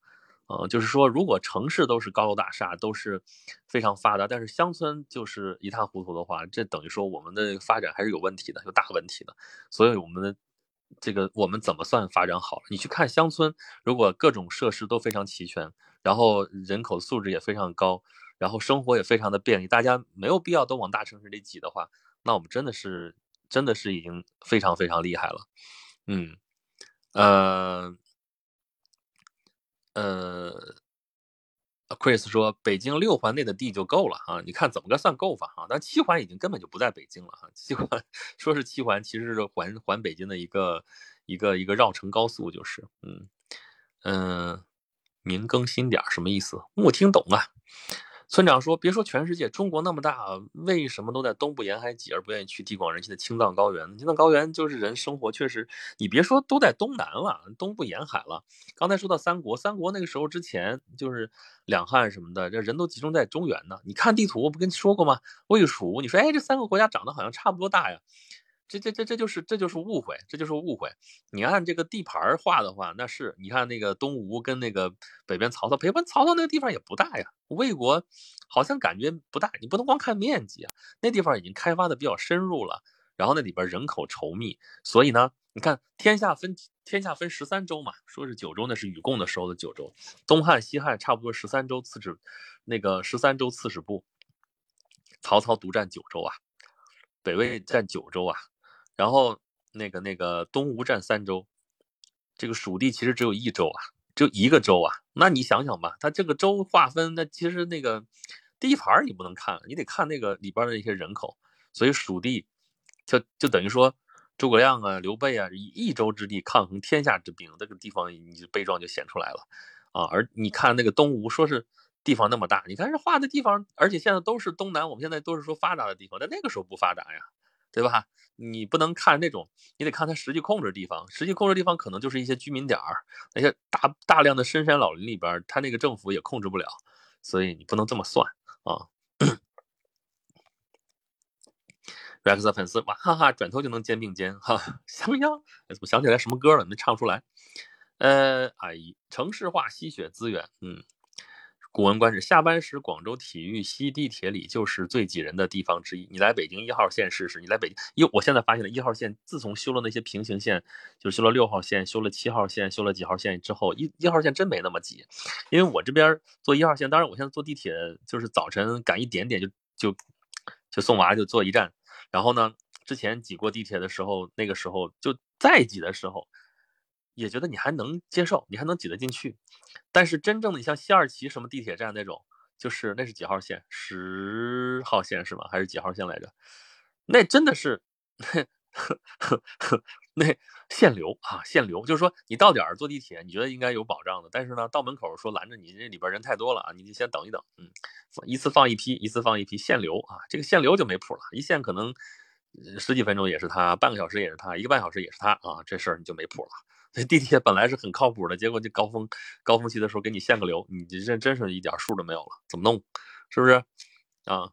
呃，就是说，如果城市都是高楼大厦，都是非常发达，但是乡村就是一塌糊涂的话，这等于说我们的发展还是有问题的，有大问题的。所以我们的这个我们怎么算发展好了？你去看乡村，如果各种设施都非常齐全，然后人口素质也非常高，然后生活也非常的便利，大家没有必要都往大城市里挤的话。那我们真的是，真的是已经非常非常厉害了，嗯，呃，呃，Chris 说北京六环内的地就够了啊，你看怎么个算够法啊？但七环已经根本就不在北京了哈，七环 [LAUGHS] 说是七环，其实是环环北京的一个一个一个绕城高速，就是，嗯嗯，明更新点什么意思？没听懂啊。村长说：“别说全世界，中国那么大，为什么都在东部沿海挤，而不愿意去地广人稀的青藏高原？青藏高原就是人生活确实，你别说都在东南了，东部沿海了。刚才说到三国，三国那个时候之前就是两汉什么的，这人都集中在中原呢。你看地图，我不跟你说过吗？魏蜀，你说，哎，这三个国家长得好像差不多大呀。”这这这这就是这就是误会，这就是误会。你按这个地盘画的话，那是你看那个东吴跟那个北边曹操，北边曹操那个地方也不大呀。魏国好像感觉不大，你不能光看面积啊，那地方已经开发的比较深入了，然后那里边人口稠密，所以呢，你看天下分天下分十三州嘛，说是九州那是禹贡的时候的九州，东汉西汉差不多十三州刺史，那个十三州刺史部，曹操独占九州啊，北魏占九州啊。然后那个那个东吴占三州，这个蜀地其实只有一州啊，就一个州啊。那你想想吧，它这个州划分，那其实那个地盘你不能看，你得看那个里边的一些人口。所以蜀地，就就等于说诸葛亮啊、刘备啊，以一州之地抗衡天下之兵，这个地方你就悲壮就显出来了啊。而你看那个东吴，说是地方那么大，你看这画的地方，而且现在都是东南，我们现在都是说发达的地方，但那个时候不发达呀，对吧？你不能看那种，你得看他实际控制地方，实际控制地方可能就是一些居民点儿，那些大大量的深山老林里边，他那个政府也控制不了，所以你不能这么算啊。Rex 的粉丝哇哈哈，转头就能肩并肩哈，什么样？怎么想起来什么歌了？没唱出来。呃，阿姨，城市化吸血资源，嗯。古文观止，下班时广州体育西地铁里就是最挤人的地方之一。你来北京一号线试试。你来北京一，我现在发现了一号线自从修了那些平行线，就修了六号线，修了七号线，修了几号线之后，一一号线真没那么挤。因为我这边坐一号线，当然我现在坐地铁就是早晨赶一点点就就就送娃就坐一站。然后呢，之前挤过地铁的时候，那个时候就再挤的时候。也觉得你还能接受，你还能挤得进去，但是真正的你像西二旗什么地铁站那种，就是那是几号线？十号线是吗？还是几号线来着？那真的是，[LAUGHS] 那限流啊，限流，就是说你到点儿坐地铁，你觉得应该有保障的，但是呢，到门口说拦着你，这里边人太多了啊，你就先等一等，嗯，一次放一批，一次放一批，限流啊，这个限流就没谱了，一限可能十几分钟也是他，半个小时也是他，一个半小时也是他啊，这事儿你就没谱了。地铁本来是很靠谱的，结果就高峰高峰期的时候给你限个流，你这真是一点数都没有了，怎么弄？是不是啊？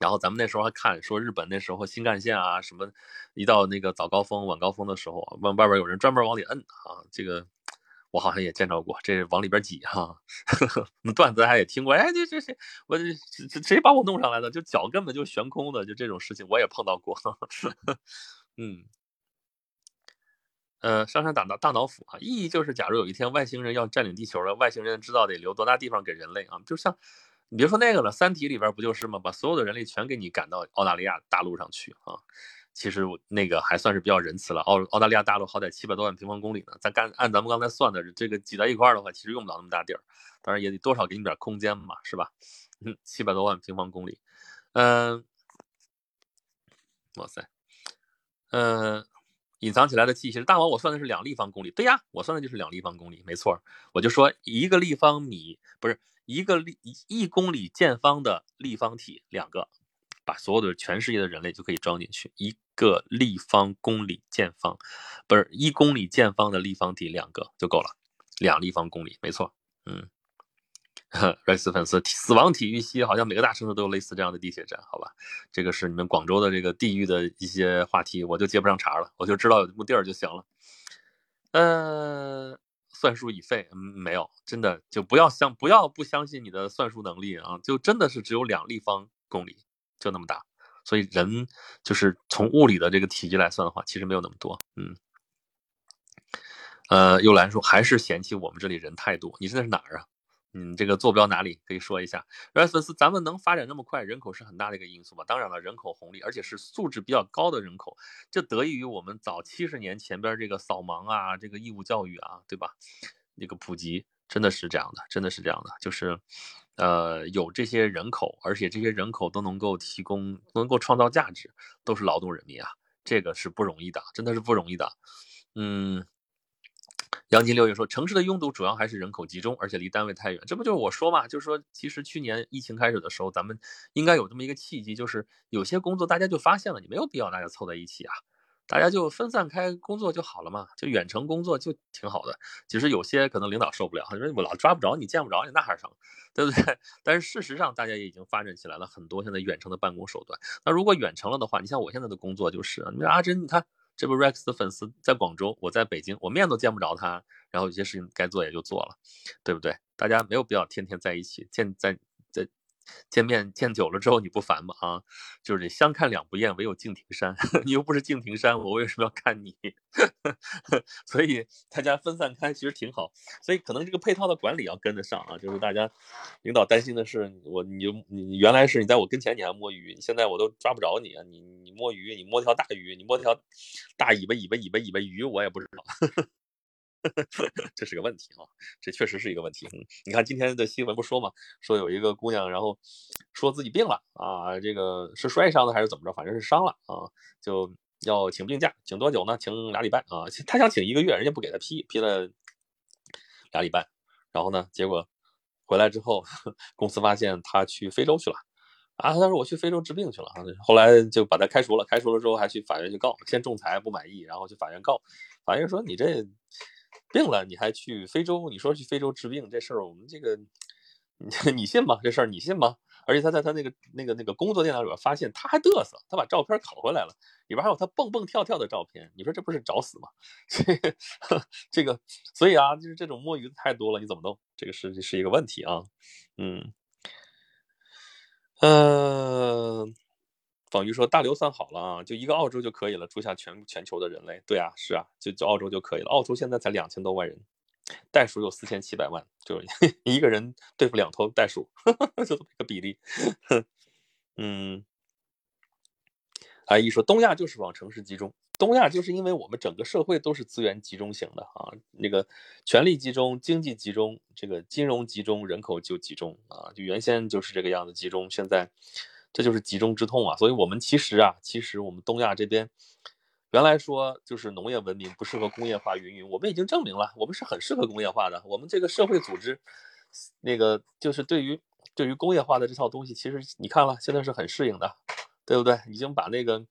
然后咱们那时候还看说日本那时候新干线啊什么，一到那个早高峰晚高峰的时候，外外边有人专门往里摁啊，这个我好像也见着过，这往里边挤哈。[LAUGHS] 那段子还也听过，哎，这这谁我这谁把我弄上来的？就脚根本就悬空的，就这种事情我也碰到过。[LAUGHS] 嗯。呃，上山打大大脑斧啊，意义就是，假如有一天外星人要占领地球了，外星人知道得留多大地方给人类啊？就像，你别说那个了，《三体》里边不就是吗？把所有的人类全给你赶到澳大利亚大陆上去啊？其实那个还算是比较仁慈了。澳澳大利亚大陆好歹七百多万平方公里呢，咱干按咱们刚才算的，这个挤在一块儿的话，其实用不了那么大地儿，当然也得多少给你点空间嘛，是吧？嗯，七百多万平方公里，嗯，哇塞，嗯。隐藏起来的气息，大王，我算的是两立方公里。对呀，我算的就是两立方公里，没错。我就说一个立方米不是一个立一公里见方的立方体，两个，把所有的全世界的人类就可以装进去。一个立方公里见方，不是一公里见方的立方体，两个就够了，两立方公里，没错。嗯。Rex [LAUGHS] 粉丝，死亡体育系好像每个大城市都有类似这样的地铁站，好吧？这个是你们广州的这个地域的一些话题，我就接不上茬了，我就知道有这么地儿就行了。呃，算术已废，嗯没有，真的就不要相不要不相信你的算术能力啊，就真的是只有两立方公里，就那么大，所以人就是从物理的这个体积来算的话，其实没有那么多。嗯，呃，幽兰说还是嫌弃我们这里人太多，你现在是哪儿啊？嗯，这个坐标哪里可以说一下？热爱粉丝，咱们能发展那么快，人口是很大的一个因素吧？当然了，人口红利，而且是素质比较高的人口，这得益于我们早七十年前边这个扫盲啊，这个义务教育啊，对吧？那个普及真的是这样的，真的是这样的，就是，呃，有这些人口，而且这些人口都能够提供，能够创造价值，都是劳动人民啊，这个是不容易的，真的是不容易的，嗯。杨金六也说，城市的拥堵主要还是人口集中，而且离单位太远。这不就是我说嘛？就是说，其实去年疫情开始的时候，咱们应该有这么一个契机，就是有些工作大家就发现了，你没有必要大家凑在一起啊，大家就分散开工作就好了嘛，就远程工作就挺好的。其实有些可能领导受不了，说我老抓不着你，见不着你，那还成，对不对？[LAUGHS] 但是事实上，大家也已经发展起来了很多现在远程的办公手段。那如果远程了的话，你像我现在的工作就是，你说阿珍，你看。这不 Rex 的粉丝在广州，我在北京，我面都见不着他，然后有些事情该做也就做了，对不对？大家没有必要天天在一起见在。见面见久了之后你不烦吗？啊，就是相看两不厌，唯有敬亭山。[LAUGHS] 你又不是敬亭山，我为什么要看你？[LAUGHS] 所以大家分散开其实挺好。所以可能这个配套的管理要跟得上啊。就是大家领导担心的是，我你你原来是你在我跟前你还摸鱼，现在我都抓不着你啊。你你摸鱼，你摸条大鱼，你摸条大尾巴尾巴尾巴尾巴鱼，我也不知道。[LAUGHS] 这是个问题啊，这确实是一个问题。你看今天的新闻不说嘛，说有一个姑娘，然后说自己病了啊，这个是摔伤的还是怎么着，反正是伤了啊，就要请病假，请多久呢？请俩礼拜啊，她想请一个月，人家不给她批，批了俩礼拜，然后呢，结果回来之后，[LAUGHS] 公司发现她去非洲去了。啊，他说我去非洲治病去了啊，后来就把他开除了。开除了之后还去法院去告，先仲裁不满意，然后去法院告。法院说你这病了你还去非洲？你说去非洲治病这事儿，我们这个你 [LAUGHS] 你信吗？这事儿你信吗？而且他在他那个那个那个工作电脑里边发现他还嘚瑟，他把照片拷回来了，里边还有他蹦蹦跳跳的照片。你说这不是找死吗？[LAUGHS] 这个，所以啊，就是这种摸鱼的太多了，你怎么弄？这个是是一个问题啊，嗯。嗯，等于说大刘算好了啊，就一个澳洲就可以了，住下全全球的人类。对啊，是啊，就就澳洲就可以了。澳洲现在才两千多万人，袋鼠有四千七百万，就 [LAUGHS] 一个人对付两头袋鼠，[LAUGHS] 就这么个比例。嗯，阿姨说东亚就是往城市集中。东亚就是因为我们整个社会都是资源集中型的啊，那个权力集中、经济集中、这个金融集中、人口就集中啊，就原先就是这个样子集中，现在这就是集中之痛啊。所以我们其实啊，其实我们东亚这边原来说就是农业文明不适合工业化，云云，我们已经证明了，我们是很适合工业化的。我们这个社会组织，那个就是对于对于工业化的这套东西，其实你看了，现在是很适应的，对不对？已经把那个。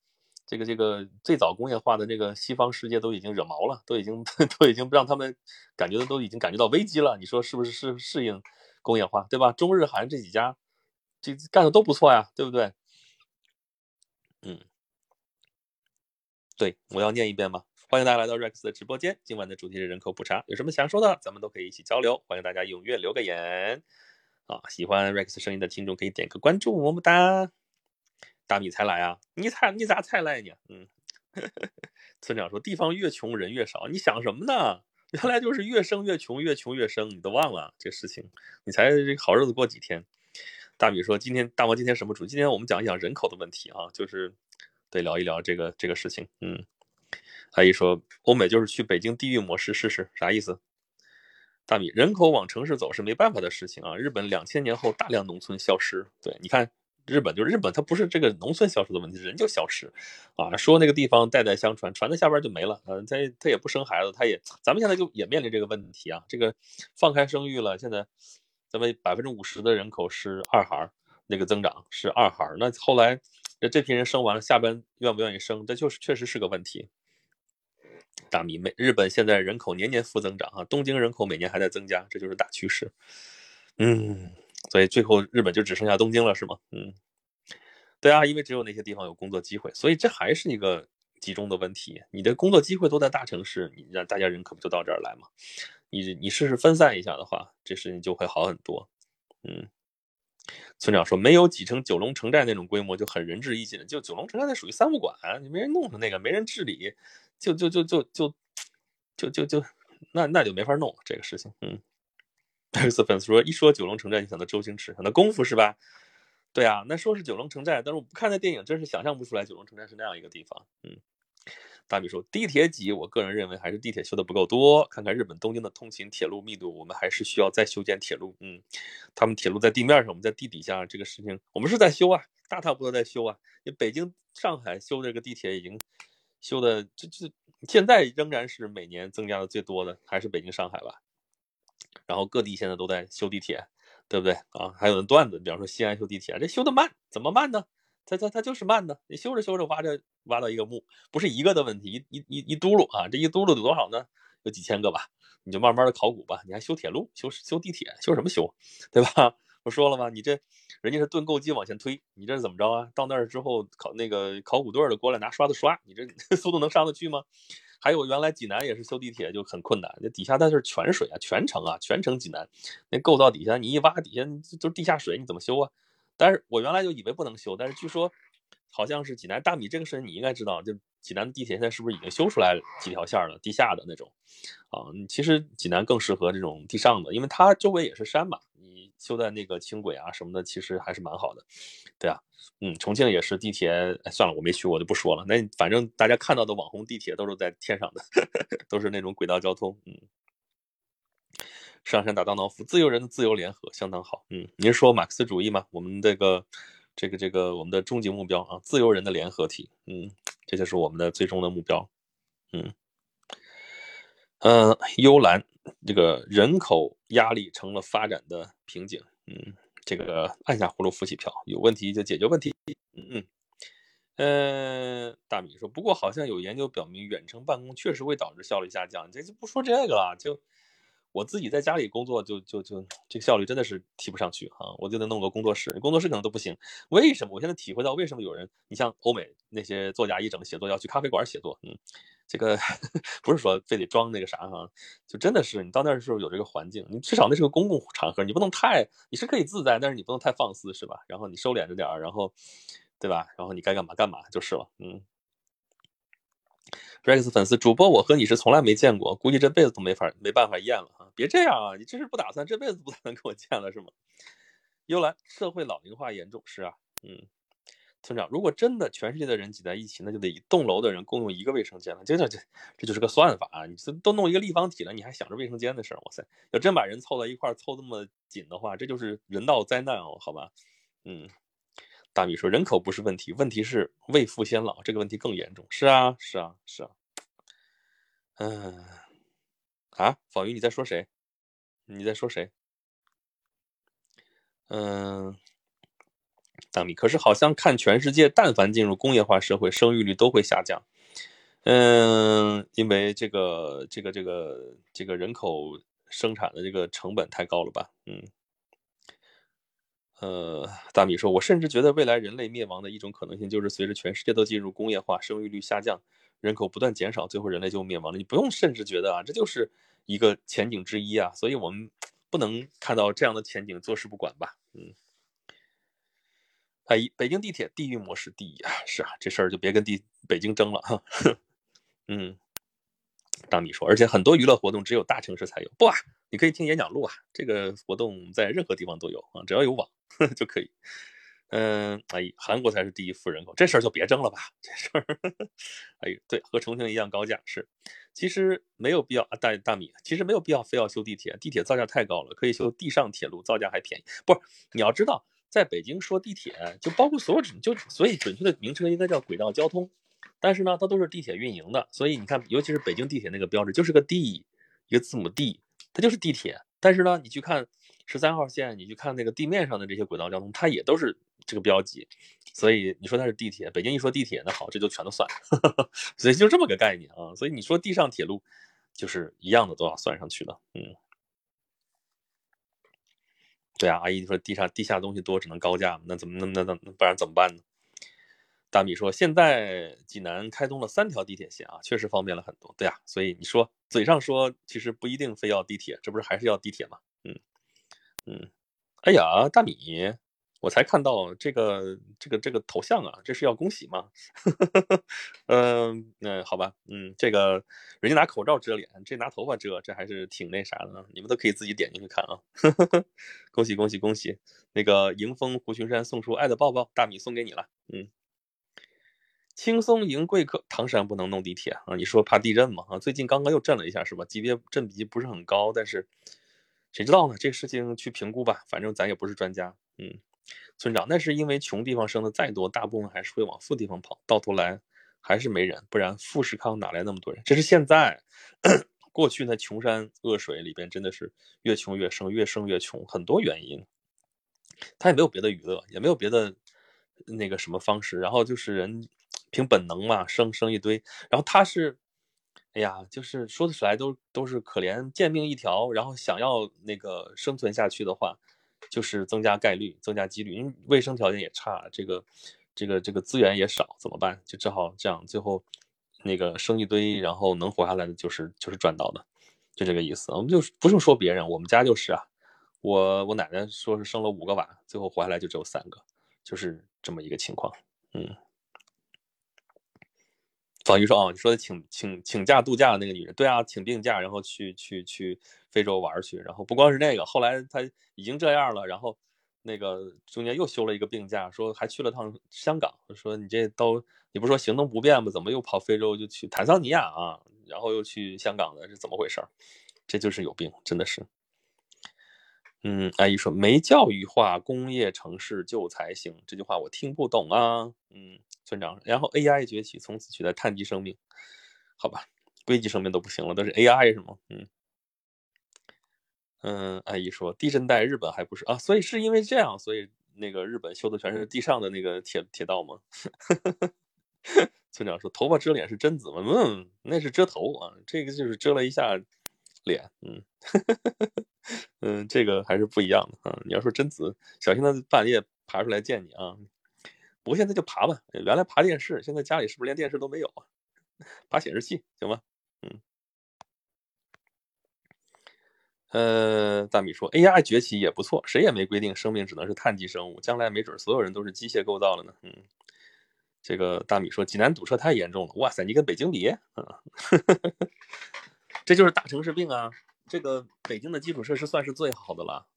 这个这个最早工业化的那个西方世界都已经惹毛了，都已经 [LAUGHS] 都已经让他们感觉都已经感觉到危机了。你说是不是适适应工业化，对吧？中日韩这几家这干的都不错呀，对不对？嗯，对，我要念一遍吗？欢迎大家来到 Rex 的直播间，今晚的主题是人口普查，有什么想说的，咱们都可以一起交流。欢迎大家踊跃留个言啊！喜欢 Rex 声音的听众可以点个关注，么么哒。大米才来啊！你才你咋才来呢？嗯，[LAUGHS] 村长说地方越穷人越少，你想什么呢？原来就是越生越穷，越穷越生，你都忘了这事情？你才这好日子过几天？大米说今天大王今天什么主题？今天我们讲一讲人口的问题啊，就是得聊一聊这个这个事情。嗯，他一说欧美就是去北京地狱模式试试，啥意思？大米人口往城市走是没办法的事情啊！日本两千年后大量农村消失，对，你看。日本就日本，它不是这个农村消失的问题，人就消失，啊，说那个地方代代相传，传到下边就没了，嗯，他他也不生孩子，他也，咱们现在就也面临这个问题啊，这个放开生育了，现在咱们百分之五十的人口是二孩，那个增长是二孩，那后来这这批人生完了，下边愿不愿意生，这就是确实是个问题。大米美，日本现在人口年年负增长啊，东京人口每年还在增加，这就是大趋势，嗯。所以最后日本就只剩下东京了，是吗？嗯，对啊，因为只有那些地方有工作机会，所以这还是一个集中的问题。你的工作机会都在大城市，你让大家人可不就到这儿来吗？你你试试分散一下的话，这事情就会好很多。嗯，村长说没有挤成九龙城寨那种规模就很仁至义尽了，就九龙城寨那属于三不管，你没人弄成那个，没人治理，就就就就就就就就那那就没法弄这个事情。嗯。有次粉丝说，一说九龙城寨，你想到周星驰，想到功夫是吧？对啊，那说是九龙城寨，但是我不看那电影，真是想象不出来九龙城寨是那样一个地方。嗯，大米说地铁挤，我个人认为还是地铁修的不够多。看看日本东京的通勤铁路密度，我们还是需要再修建铁路。嗯，他们铁路在地面上，我们在地底下，这个事情我们是在修啊，大踏步的在修啊。你北京、上海修这个地铁已经修的，这这现在仍然是每年增加的最多的，还是北京、上海吧。然后各地现在都在修地铁，对不对啊？还有那段子，比方说西安修地铁，这修的慢，怎么慢呢？它它它就是慢的。你修着修着挖着挖到一个墓，不是一个的问题，一一一一嘟噜啊，这一嘟噜有多少呢？有几千个吧。你就慢慢的考古吧。你还修铁路，修修地铁，修什么修？对吧？我说了吗？你这人家是盾构机往前推，你这是怎么着啊？到那儿之后考那个考古队的过来拿刷子刷，你这 [LAUGHS] 速度能上得去吗？还有原来济南也是修地铁就很困难，那底下它是泉水啊，全程啊，全程济南那构造底下你一挖底下就是地下水，你怎么修啊？但是我原来就以为不能修，但是据说好像是济南大米这个事情你应该知道，就济南的地铁现在是不是已经修出来几条线了，地下的那种啊？其实济南更适合这种地上的，因为它周围也是山嘛，你修在那个轻轨啊什么的，其实还是蛮好的，对啊，嗯，重庆也是地铁，算了，我没去，我就不说了。那反正大家看到的网红地铁都是在天上的，[LAUGHS] 都是那种轨道交通，嗯。上山打道挠夫，自由人的自由联合相当好，嗯，您说马克思主义吗？我们这个这个这个我们的终极目标啊，自由人的联合体，嗯，这就是我们的最终的目标，嗯。嗯，幽兰，这个人口压力成了发展的瓶颈。嗯，这个按下葫芦浮起瓢，有问题就解决问题。嗯嗯，嗯，大米说，不过好像有研究表明，远程办公确实会导致效率下降。这就不说这个了，就我自己在家里工作，就就就这个效率真的是提不上去啊！我就得弄个工作室，工作室可能都不行。为什么？我现在体会到为什么有人，你像欧美那些作家一整写作要去咖啡馆写作，嗯。这个 [LAUGHS] 不是说非得装那个啥哈，就真的是你到那儿的时候有这个环境，你至少那是个公共场合，你不能太，你是可以自在，但是你不能太放肆，是吧？然后你收敛着点儿，然后，对吧？然后你该干嘛干嘛就是了，嗯。Rex 粉丝主播，我和你是从来没见过，估计这辈子都没法没办法验了哈。别这样啊，你这是不打算这辈子不打算跟我见了是吗？幽兰，社会老龄化严重，是啊，嗯。村长，如果真的全世界的人挤在一起，那就得一栋楼的人共用一个卫生间了。这这这这就是个算法啊！你这都弄一个立方体了，你还想着卫生间的事？哇塞，要真把人凑在一块凑这么紧的话，这就是人道灾难哦，好吧？嗯，大米说人口不是问题，问题是未富先老，这个问题更严重。是啊，是啊，是啊。嗯，啊，宝玉你在说谁？你在说谁？嗯。大米，可是好像看全世界，但凡进入工业化社会，生育率都会下降。嗯，因为这个这个这个这个人口生产的这个成本太高了吧？嗯，呃，大米说，我甚至觉得未来人类灭亡的一种可能性，就是随着全世界都进入工业化，生育率下降，人口不断减少，最后人类就灭亡了。你不用甚至觉得啊，这就是一个前景之一啊，所以我们不能看到这样的前景坐视不管吧？嗯。哎，北京地铁地域模式第一啊！是啊，这事儿就别跟地北京争了哈。[LAUGHS] 嗯，大米说，而且很多娱乐活动只有大城市才有，不啊？你可以听演讲录啊，这个活动在任何地方都有啊，只要有网呵 [LAUGHS] 就可以。嗯，哎，韩国才是第一富人口，这事儿就别争了吧，这事儿。[LAUGHS] 哎，对，和重庆一样高价是，其实没有必要啊，大大米，其实没有必要非要修地铁，地铁造价太高了，可以修地上铁路，造价还便宜。不是，你要知道。在北京说地铁，就包括所有就所以准确的名称应该叫轨道交通，但是呢，它都是地铁运营的，所以你看，尤其是北京地铁那个标志，就是个 D，一个字母 D，它就是地铁。但是呢，你去看十三号线，你去看那个地面上的这些轨道交通，它也都是这个标记，所以你说它是地铁，北京一说地铁，那好，这就全都算，[LAUGHS] 所以就这么个概念啊。所以你说地上铁路，就是一样的都要算上去的，嗯。对啊，阿姨你说地上地下东西多，只能高价那怎么那那那不然怎么办呢？大米说现在济南开通了三条地铁线啊，确实方便了很多。对啊，所以你说嘴上说其实不一定非要地铁，这不是还是要地铁吗？嗯，哎呀，大米。我才看到这个这个这个头像啊，这是要恭喜吗？[LAUGHS] 嗯，那好吧，嗯，这个人家拿口罩遮脸，这拿头发遮，这还是挺那啥的。你们都可以自己点进去看啊。[LAUGHS] 恭喜恭喜恭喜！那个迎风胡群山送出爱的抱抱，大米送给你了。嗯，轻松迎贵客，唐山不能弄地铁啊？你说怕地震吗？啊，最近刚刚又震了一下，是吧？级别震级不是很高，但是谁知道呢？这个事情去评估吧，反正咱也不是专家。嗯。村长，那是因为穷地方生的再多，大部分还是会往富地方跑，到头来还是没人，不然富士康哪来那么多人？这是现在，[COUGHS] 过去那穷山恶水里边真的是越穷越生，越生越穷，很多原因。他也没有别的娱乐，也没有别的那个什么方式，然后就是人凭本能嘛，生生一堆，然后他是，哎呀，就是说得出来都都是可怜贱命一条，然后想要那个生存下去的话。就是增加概率，增加几率，因为卫生条件也差，这个，这个，这个资源也少，怎么办？就只好这样，最后，那个生一堆，然后能活下来的就是就是赚到的，就这个意思。我们就不用说别人，我们家就是啊，我我奶奶说是生了五个娃，最后活下来就只有三个，就是这么一个情况。嗯，方瑜说：“哦，你说的请请请假度假的那个女人，对啊，请病假，然后去去去非洲玩去，然后不光是那个，后来她已经这样了，然后那个中间又休了一个病假，说还去了趟香港，说你这都你不说行动不便吗？怎么又跑非洲就去坦桑尼亚啊？然后又去香港的，是怎么回事？这就是有病，真的是。嗯，阿姨说没教育化工业城市就才行，这句话我听不懂啊。嗯。”村长，然后 AI 崛起，从此取代碳基生命，好吧，硅基生命都不行了，都是 AI 是吗？嗯嗯，阿姨说地震带日本还不是啊，所以是因为这样，所以那个日本修的全是地上的那个铁铁道吗？[LAUGHS] 村长说头发遮脸是贞子吗？嗯，那是遮头啊，这个就是遮了一下脸，嗯 [LAUGHS] 嗯，这个还是不一样的啊。你要说贞子，小心他半夜爬出来见你啊。不过现在就爬吧，原来爬电视，现在家里是不是连电视都没有啊？爬显示器行吗？嗯，呃，大米说 AI 崛起也不错，谁也没规定生命只能是碳基生物，将来没准所有人都是机械构造了呢。嗯，这个大米说济南堵车太严重了，哇塞，你跟北京比，啊，[LAUGHS] 这就是大城市病啊。这个北京的基础设施算是最好的了，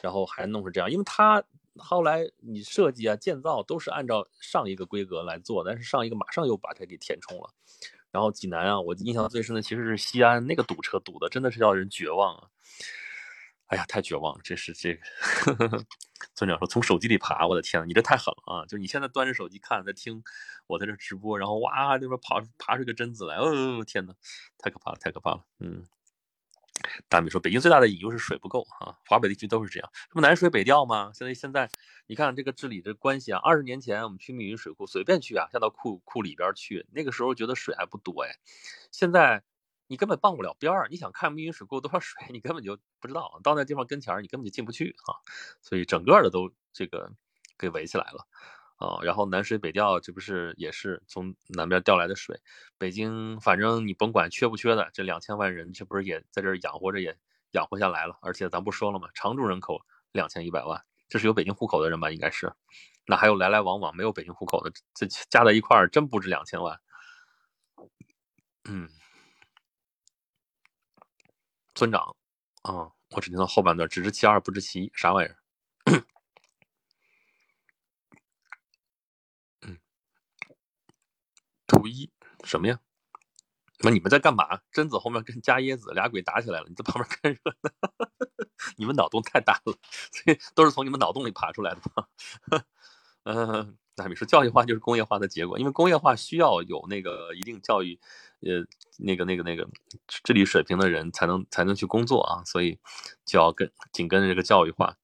然后还弄成这样，因为它。后来你设计啊、建造都是按照上一个规格来做，但是上一个马上又把它给填充了。然后济南啊，我印象最深的其实是西安那个堵车堵的真的是叫人绝望啊！哎呀，太绝望了！这是这个 [LAUGHS] 村长说从手机里爬，我的天，你这太狠了啊！就你现在端着手机看，在听我在这直播，然后哇，那边爬爬出个贞子来，哦天哪，太可怕了，太可怕了，嗯。大米说：“北京最大的隐忧是水不够啊，华北地区都是这样，这不南水北调吗？现在现在你看这个治理这关系啊，二十年前我们去密云水库随便去啊，下到库库里边去，那个时候觉得水还不多哎，现在你根本傍不了边儿，你想看密云水库多少水，你根本就不知道，到那地方跟前儿你根本就进不去啊，所以整个的都这个给围起来了。”啊，然后南水北调，这不是也是从南边调来的水？北京反正你甭管缺不缺的，这两千万人，这不是也在这儿养活着，也养活下来了。而且咱不说了吗？常住人口两千一百万，这是有北京户口的人吧？应该是。那还有来来往往没有北京户口的，这加在一块儿真不止两千万。嗯，村长，啊，我只听到后半段，只知其二不知其一，啥玩意儿？图一什么呀？那你们在干嘛？贞子后面跟伽椰子俩鬼打起来了，你在旁边看热闹。[LAUGHS] 你们脑洞太大了，所以都是从你们脑洞里爬出来的吗？嗯，[LAUGHS] 那你说教育化就是工业化的结果，因为工业化需要有那个一定教育，呃，那个那个那个智力水平的人才能才能去工作啊，所以就要跟紧跟着这个教育化。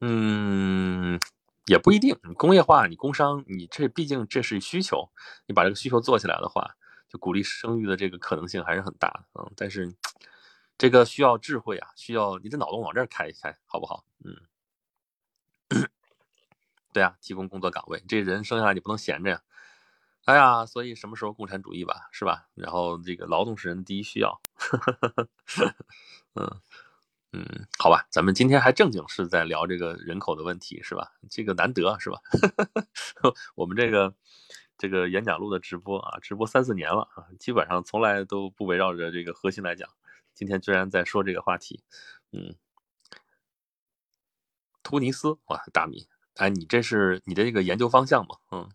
嗯。也不一定，工业化，你工商，你这毕竟这是需求，你把这个需求做起来的话，就鼓励生育的这个可能性还是很大的，嗯，但是这个需要智慧啊，需要你的脑洞往这儿开一开，好不好？嗯，[COUGHS] 对啊，提供工作岗位，这人生下来你不能闲着呀，哎呀，所以什么时候共产主义吧，是吧？然后这个劳动是人第一需要，[LAUGHS] 嗯。嗯，好吧，咱们今天还正经是在聊这个人口的问题，是吧？这个难得是吧？[LAUGHS] 我们这个这个演讲录的直播啊，直播三四年了啊，基本上从来都不围绕着这个核心来讲。今天居然在说这个话题，嗯，突尼斯哇，大米，哎，你这是你的这个研究方向吗？嗯，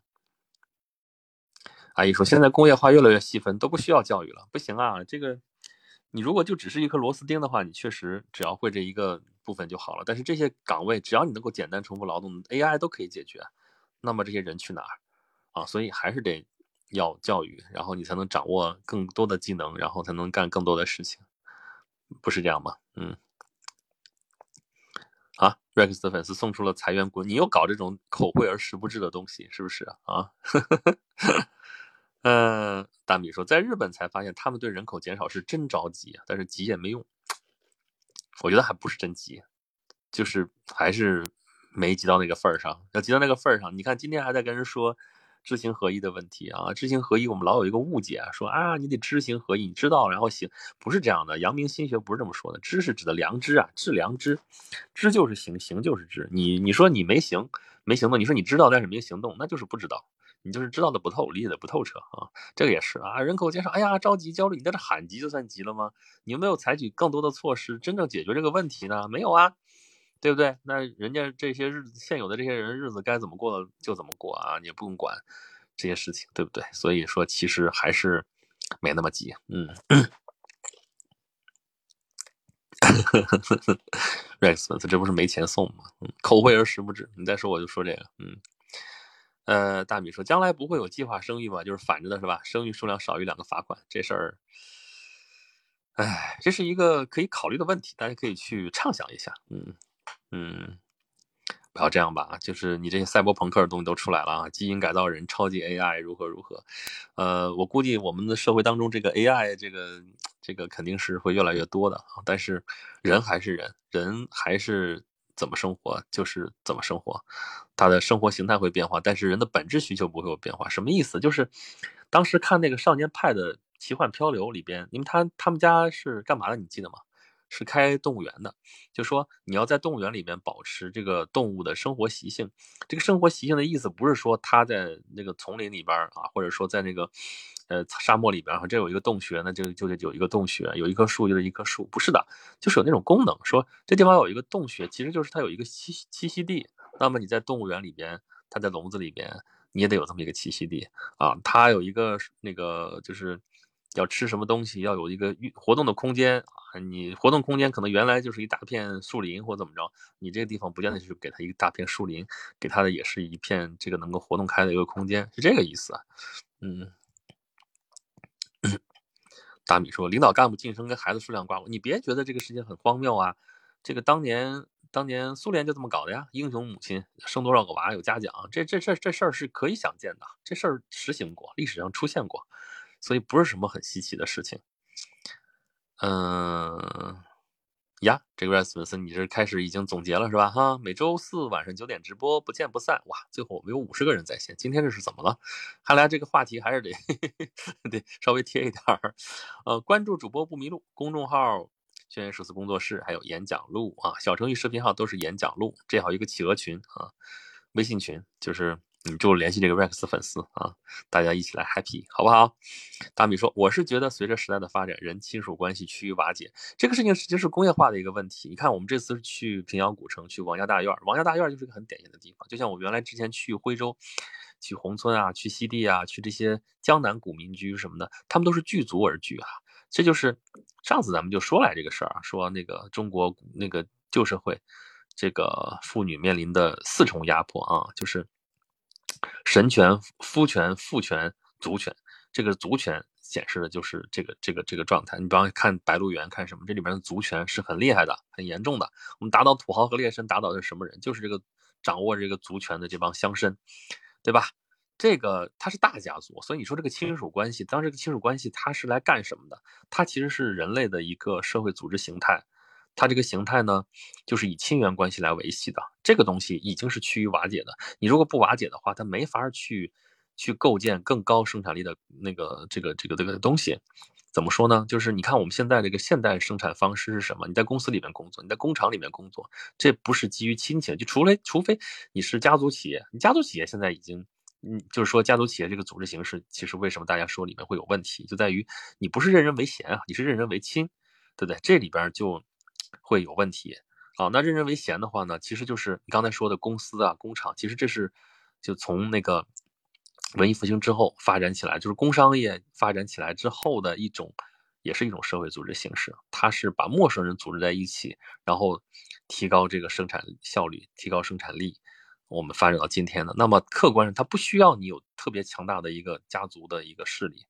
阿姨说现在工业化越来越细分，都不需要教育了，不行啊，这个。你如果就只是一颗螺丝钉的话，你确实只要会这一个部分就好了。但是这些岗位，只要你能够简单重复劳动，AI 都可以解决。那么这些人去哪儿啊？所以还是得要教育，然后你才能掌握更多的技能，然后才能干更多的事情，不是这样吗？嗯。啊，Rex 的粉丝送出了财源滚，你又搞这种口惠而实不至的东西，是不是啊？[LAUGHS] 嗯，大米说，在日本才发现他们对人口减少是真着急啊，但是急也没用。我觉得还不是真急，就是还是没急到那个份儿上。要急到那个份儿上，你看今天还在跟人说知行合一的问题啊，知行合一，我们老有一个误解，说啊，你得知行合一，你知道然后行，不是这样的。阳明心学不是这么说的，知是指的良知啊，致良知，知就是行，行就是知。你你说你没行，没行动，你说你知道但是没行动，那就是不知道。你就是知道的不透，理解的不透彻啊。这个也是啊，人口减少，哎呀，着急焦虑，你在这喊急就算急了吗？你有没有采取更多的措施，真正解决这个问题呢？没有啊，对不对？那人家这些日子，现有的这些人日子该怎么过就怎么过啊，你也不用管这些事情，对不对？所以说，其实还是没那么急，嗯。[LAUGHS] Rex 粉丝，这不是没钱送吗？嗯，口惠而实不至。你再说我就说这个，嗯，呃，大米说将来不会有计划生育吧？就是反着的是吧？生育数量少于两个罚款，这事儿，哎，这是一个可以考虑的问题，大家可以去畅想一下。嗯嗯。不要这样吧，就是你这些赛博朋克的东西都出来了啊，基因改造人、超级 AI 如何如何，呃，我估计我们的社会当中这个 AI 这个这个肯定是会越来越多的啊，但是人还是人，人还是怎么生活就是怎么生活，他的生活形态会变化，但是人的本质需求不会有变化。什么意思？就是当时看那个少年派的奇幻漂流里边，因为他他们家是干嘛的，你记得吗？是开动物园的，就说你要在动物园里面保持这个动物的生活习性。这个生活习性的意思不是说它在那个丛林里边啊，或者说在那个呃沙漠里边，这有一个洞穴，那就就得有一个洞穴，有一棵树就是一棵树，不是的，就是有那种功能，说这地方有一个洞穴，其实就是它有一个栖栖息地。那么你在动物园里边，它在笼子里边，你也得有这么一个栖息地啊。它有一个那个就是要吃什么东西，要有一个运活动的空间。你活动空间可能原来就是一大片树林或怎么着，你这个地方不见得就是给他一大片树林，给他的也是一片这个能够活动开的一个空间，是这个意思啊。嗯，[CLEARS THROAT] 大米说，领导干部晋升跟孩子数量挂钩，你别觉得这个事情很荒谬啊。这个当年当年苏联就这么搞的呀，英雄母亲生多少个娃有嘉奖，这这这这事儿是可以想见的，这事儿实行过，历史上出现过，所以不是什么很稀奇的事情。嗯呀，这个 Res 粉丝，你这开始已经总结了是吧？哈，每周四晚上九点直播，不见不散。哇，最后我们有五十个人在线，今天这是怎么了？看来这个话题还是得 [LAUGHS] 得稍微贴一点儿。呃，关注主播不迷路，公众号“轩辕十四工作室”，还有演讲录啊，小程序视频号都是演讲录。这好一个企鹅群啊，微信群就是。你就联系这个 Rex 粉丝啊，大家一起来 happy 好不好？大米说，我是觉得随着时代的发展，人亲属关系趋于瓦解，这个事情实际是工业化的一个问题。你看，我们这次去平遥古城，去王家大院，王家大院就是个很典型的地方。就像我原来之前去徽州、去宏村啊、去西递啊、去这些江南古民居什么的，他们都是聚族而居啊。这就是上次咱们就说来这个事儿啊，说那个中国那个旧社会，这个妇女面临的四重压迫啊，就是。神权、夫权、父权、族权，这个族权显示的就是这个这个这个状态。你比方看《白鹿原》，看什么？这里边的族权是很厉害的，很严重的。我们打倒土豪和劣绅，打倒的是什么人？就是这个掌握这个族权的这帮乡绅，对吧？这个他是大家族，所以你说这个亲属关系，当这个亲属关系他是来干什么的？它其实是人类的一个社会组织形态。它这个形态呢，就是以亲缘关系来维系的。这个东西已经是趋于瓦解的。你如果不瓦解的话，它没法去去构建更高生产力的那个这个这个这个东西。怎么说呢？就是你看我们现在这个现代生产方式是什么？你在公司里面工作，你在工厂里面工作，这不是基于亲情，就除了除非你是家族企业。你家族企业现在已经，嗯，就是说家族企业这个组织形式，其实为什么大家说里面会有问题，就在于你不是任人唯贤啊，你是任人唯亲，对不对？这里边就。会有问题，好，那任人唯贤的话呢，其实就是你刚才说的公司啊、工厂，其实这是就从那个文艺复兴之后发展起来，就是工商业发展起来之后的一种，也是一种社会组织形式。它是把陌生人组织在一起，然后提高这个生产效率，提高生产力。我们发展到今天的，那么客观上它不需要你有特别强大的一个家族的一个势力。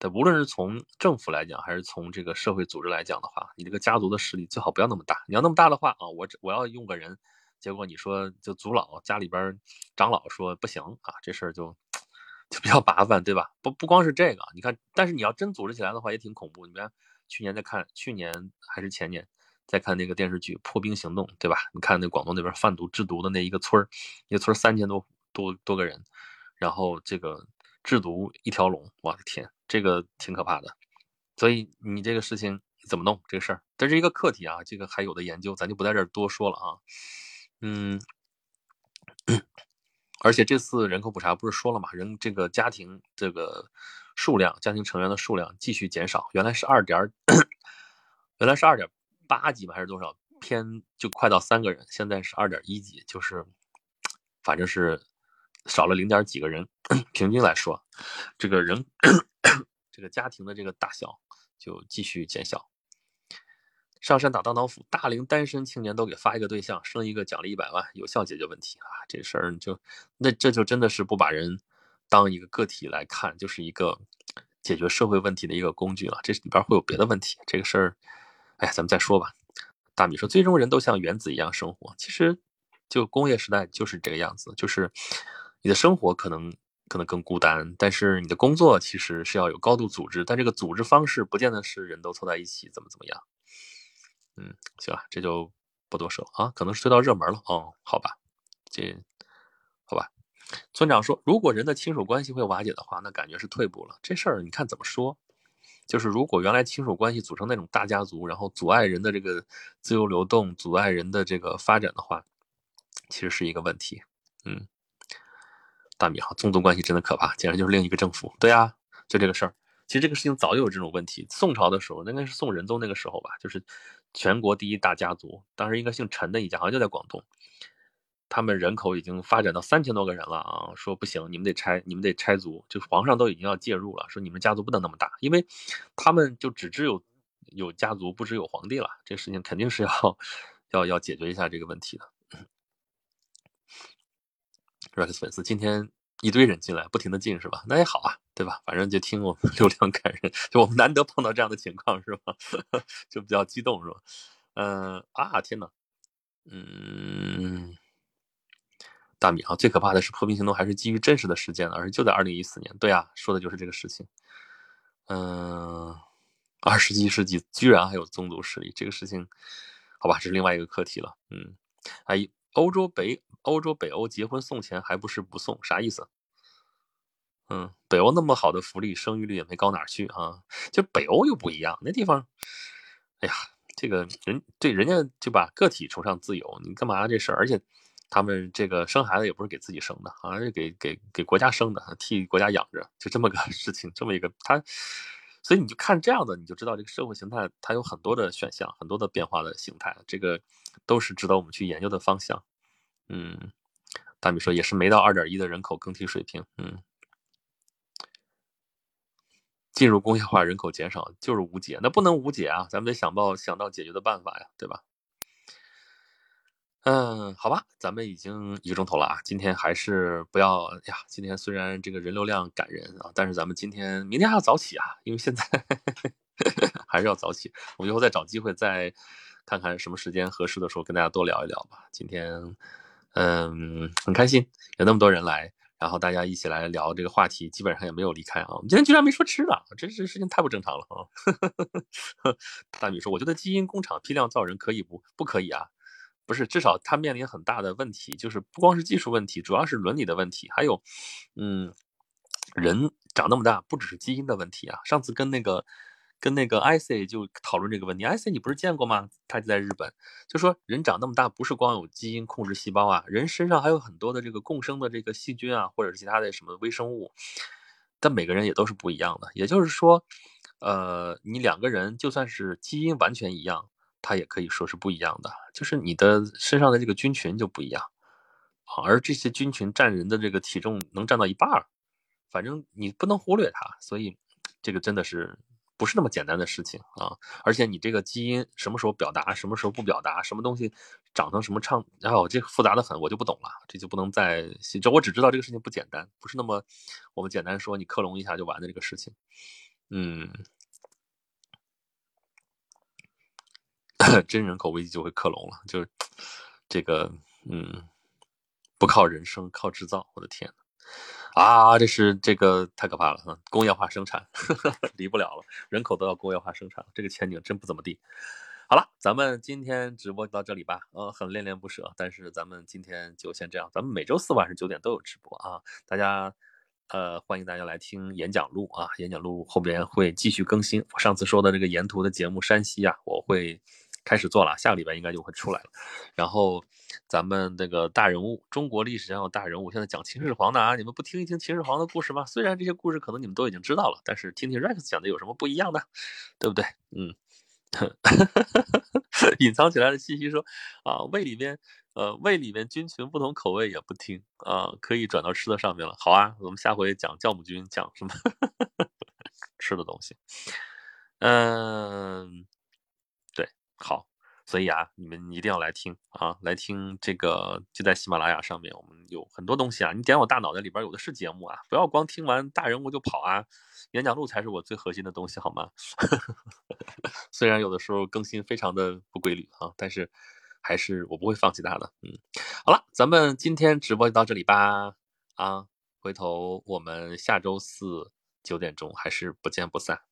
对，无论是从政府来讲，还是从这个社会组织来讲的话，你这个家族的势力最好不要那么大。你要那么大的话啊，我我要用个人，结果你说就族老家里边长老说不行啊，这事儿就 [LAUGHS] 就比较麻烦，对吧？不不光是这个，你看，但是你要真组织起来的话，也挺恐怖。你看去年在看，去年还是前年在看那个电视剧《破冰行动》，对吧？你看那广东那边贩毒制毒的那一个村儿，一个村三千多多多个人，然后这个制毒一条龙，我的天！这个挺可怕的，所以你这个事情怎么弄？这个事儿，这是一个课题啊，这个还有的研究，咱就不在这儿多说了啊。嗯，而且这次人口普查不是说了嘛，人这个家庭这个数量，家庭成员的数量继续减少，原来是二点，[COUGHS] 原来是二点八几吧，还是多少？偏就快到三个人，现在是二点一几，就是反正是少了零点几个人。平均来说，这个人这个家庭的这个大小就继续减小。上山打当当斧，大龄单身青年都给发一个对象，生一个奖励一百万，有效解决问题啊！这事儿就那这就真的是不把人当一个个体来看，就是一个解决社会问题的一个工具了。这里边会有别的问题，这个事儿，哎呀，咱们再说吧。大米说，最终人都像原子一样生活。其实，就工业时代就是这个样子，就是你的生活可能可能更孤单，但是你的工作其实是要有高度组织，但这个组织方式不见得是人都凑在一起，怎么怎么样。嗯，行了，这就不多说了啊，可能是推到热门了哦。好吧，这好吧。村长说，如果人的亲属关系会瓦解的话，那感觉是退步了。这事儿你看怎么说？就是如果原来亲属关系组成那种大家族，然后阻碍人的这个自由流动，阻碍人的这个发展的话，其实是一个问题。嗯，大米哈，宗族关系真的可怕，简直就是另一个政府。对啊，就这个事儿。其实这个事情早就有这种问题。宋朝的时候，应该是宋仁宗那个时候吧，就是全国第一大家族，当时应该姓陈的一家，好像就在广东。他们人口已经发展到三千多个人了啊！说不行，你们得拆，你们得拆族，就皇上都已经要介入了，说你们家族不能那么大，因为他们就只知有有家族，不只有皇帝了。这事情肯定是要 [LAUGHS] 要要解决一下这个问题的。Rex 粉丝今天一堆人进来，不停的进是吧？那也好啊，对吧？反正就听我们 [LAUGHS] 流量感人，就我们难得碰到这样的情况是吧？[LAUGHS] 就比较激动是吧？嗯啊，天呐，嗯。大米啊，最可怕的是破冰行动还是基于真实的事件，而且就在二零一四年。对啊，说的就是这个事情。嗯，二十一世纪居然还有宗族势力，这个事情，好吧，这是另外一个课题了。嗯，哎，欧洲北欧洲北欧结婚送钱还不是不送，啥意思？嗯，北欧那么好的福利，生育率也没高哪去啊。就北欧又不一样，那地方，哎呀，这个人对人家就把个体崇尚自由，你干嘛这事儿？而且。他们这个生孩子也不是给自己生的，好像是给给给国家生的，替国家养着，就这么个 [LAUGHS] 事情，这么一个他，所以你就看这样的，你就知道这个社会形态它有很多的选项，很多的变化的形态，这个都是值得我们去研究的方向。嗯，大米说也是没到二点一的人口更替水平，嗯，进入工业化人口减少就是无解，那不能无解啊，咱们得想到想到解决的办法呀，对吧？嗯，好吧，咱们已经一个钟头了啊，今天还是不要呀。今天虽然这个人流量感人啊，但是咱们今天明天还要早起啊，因为现在 [LAUGHS] 还是要早起。我们以后再找机会再看看什么时间合适的时候跟大家多聊一聊吧。今天嗯很开心有那么多人来，然后大家一起来聊这个话题，基本上也没有离开啊。我们今天居然没说吃的，这这事情太不正常了啊。[LAUGHS] 大米说，我觉得基因工厂批量造人可以不？不可以啊。不是，至少它面临很大的问题，就是不光是技术问题，主要是伦理的问题，还有，嗯，人长那么大，不只是基因的问题啊。上次跟那个跟那个 IC 就讨论这个问题，IC 你不是见过吗？他就在日本，就说人长那么大，不是光有基因控制细胞啊，人身上还有很多的这个共生的这个细菌啊，或者是其他的什么微生物，但每个人也都是不一样的。也就是说，呃，你两个人就算是基因完全一样。它也可以说是不一样的，就是你的身上的这个菌群就不一样，而这些菌群占人的这个体重能占到一半儿，反正你不能忽略它，所以这个真的是不是那么简单的事情啊！而且你这个基因什么时候表达，什么时候不表达，什么东西长成什么唱，然后这复杂的很，我就不懂了，这就不能再这我只知道这个事情不简单，不是那么我们简单说你克隆一下就完的这个事情，嗯。真人口危机就会克隆了，就是这个，嗯，不靠人生，靠制造。我的天啊，这是这个太可怕了哈！工业化生产 [LAUGHS] 离不了了，人口都要工业化生产，这个前景真不怎么地。好了，咱们今天直播到这里吧。呃，很恋恋不舍，但是咱们今天就先这样。咱们每周四晚上九点都有直播啊，大家呃欢迎大家来听演讲录啊，演讲录后边会继续更新。我上次说的这个沿途的节目，山西啊，我会。开始做了，下个礼拜应该就会出来了。然后咱们那个大人物，中国历史上有大人物，现在讲秦始皇的啊，你们不听一听秦始皇的故事吗？虽然这些故事可能你们都已经知道了，但是听听 Rex 讲的有什么不一样的，对不对？嗯，[LAUGHS] 隐藏起来的信息说啊，胃里面呃胃里面菌群不同口味也不听啊，可以转到吃的上面了。好啊，我们下回讲酵母菌，讲什么 [LAUGHS] 吃的东西。嗯，好，所以啊，你们一定要来听啊，来听这个，就在喜马拉雅上面，我们有很多东西啊。你点我大脑袋里边有的是节目啊，不要光听完大人物就跑啊。演讲录才是我最核心的东西，好吗？[LAUGHS] 虽然有的时候更新非常的不规律啊，但是还是我不会放弃它的。嗯，好了，咱们今天直播就到这里吧。啊，回头我们下周四九点钟还是不见不散，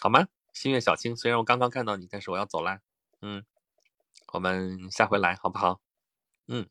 好吗？心月小青，虽然我刚刚看到你，但是我要走啦。嗯，我们下回来好不好？嗯。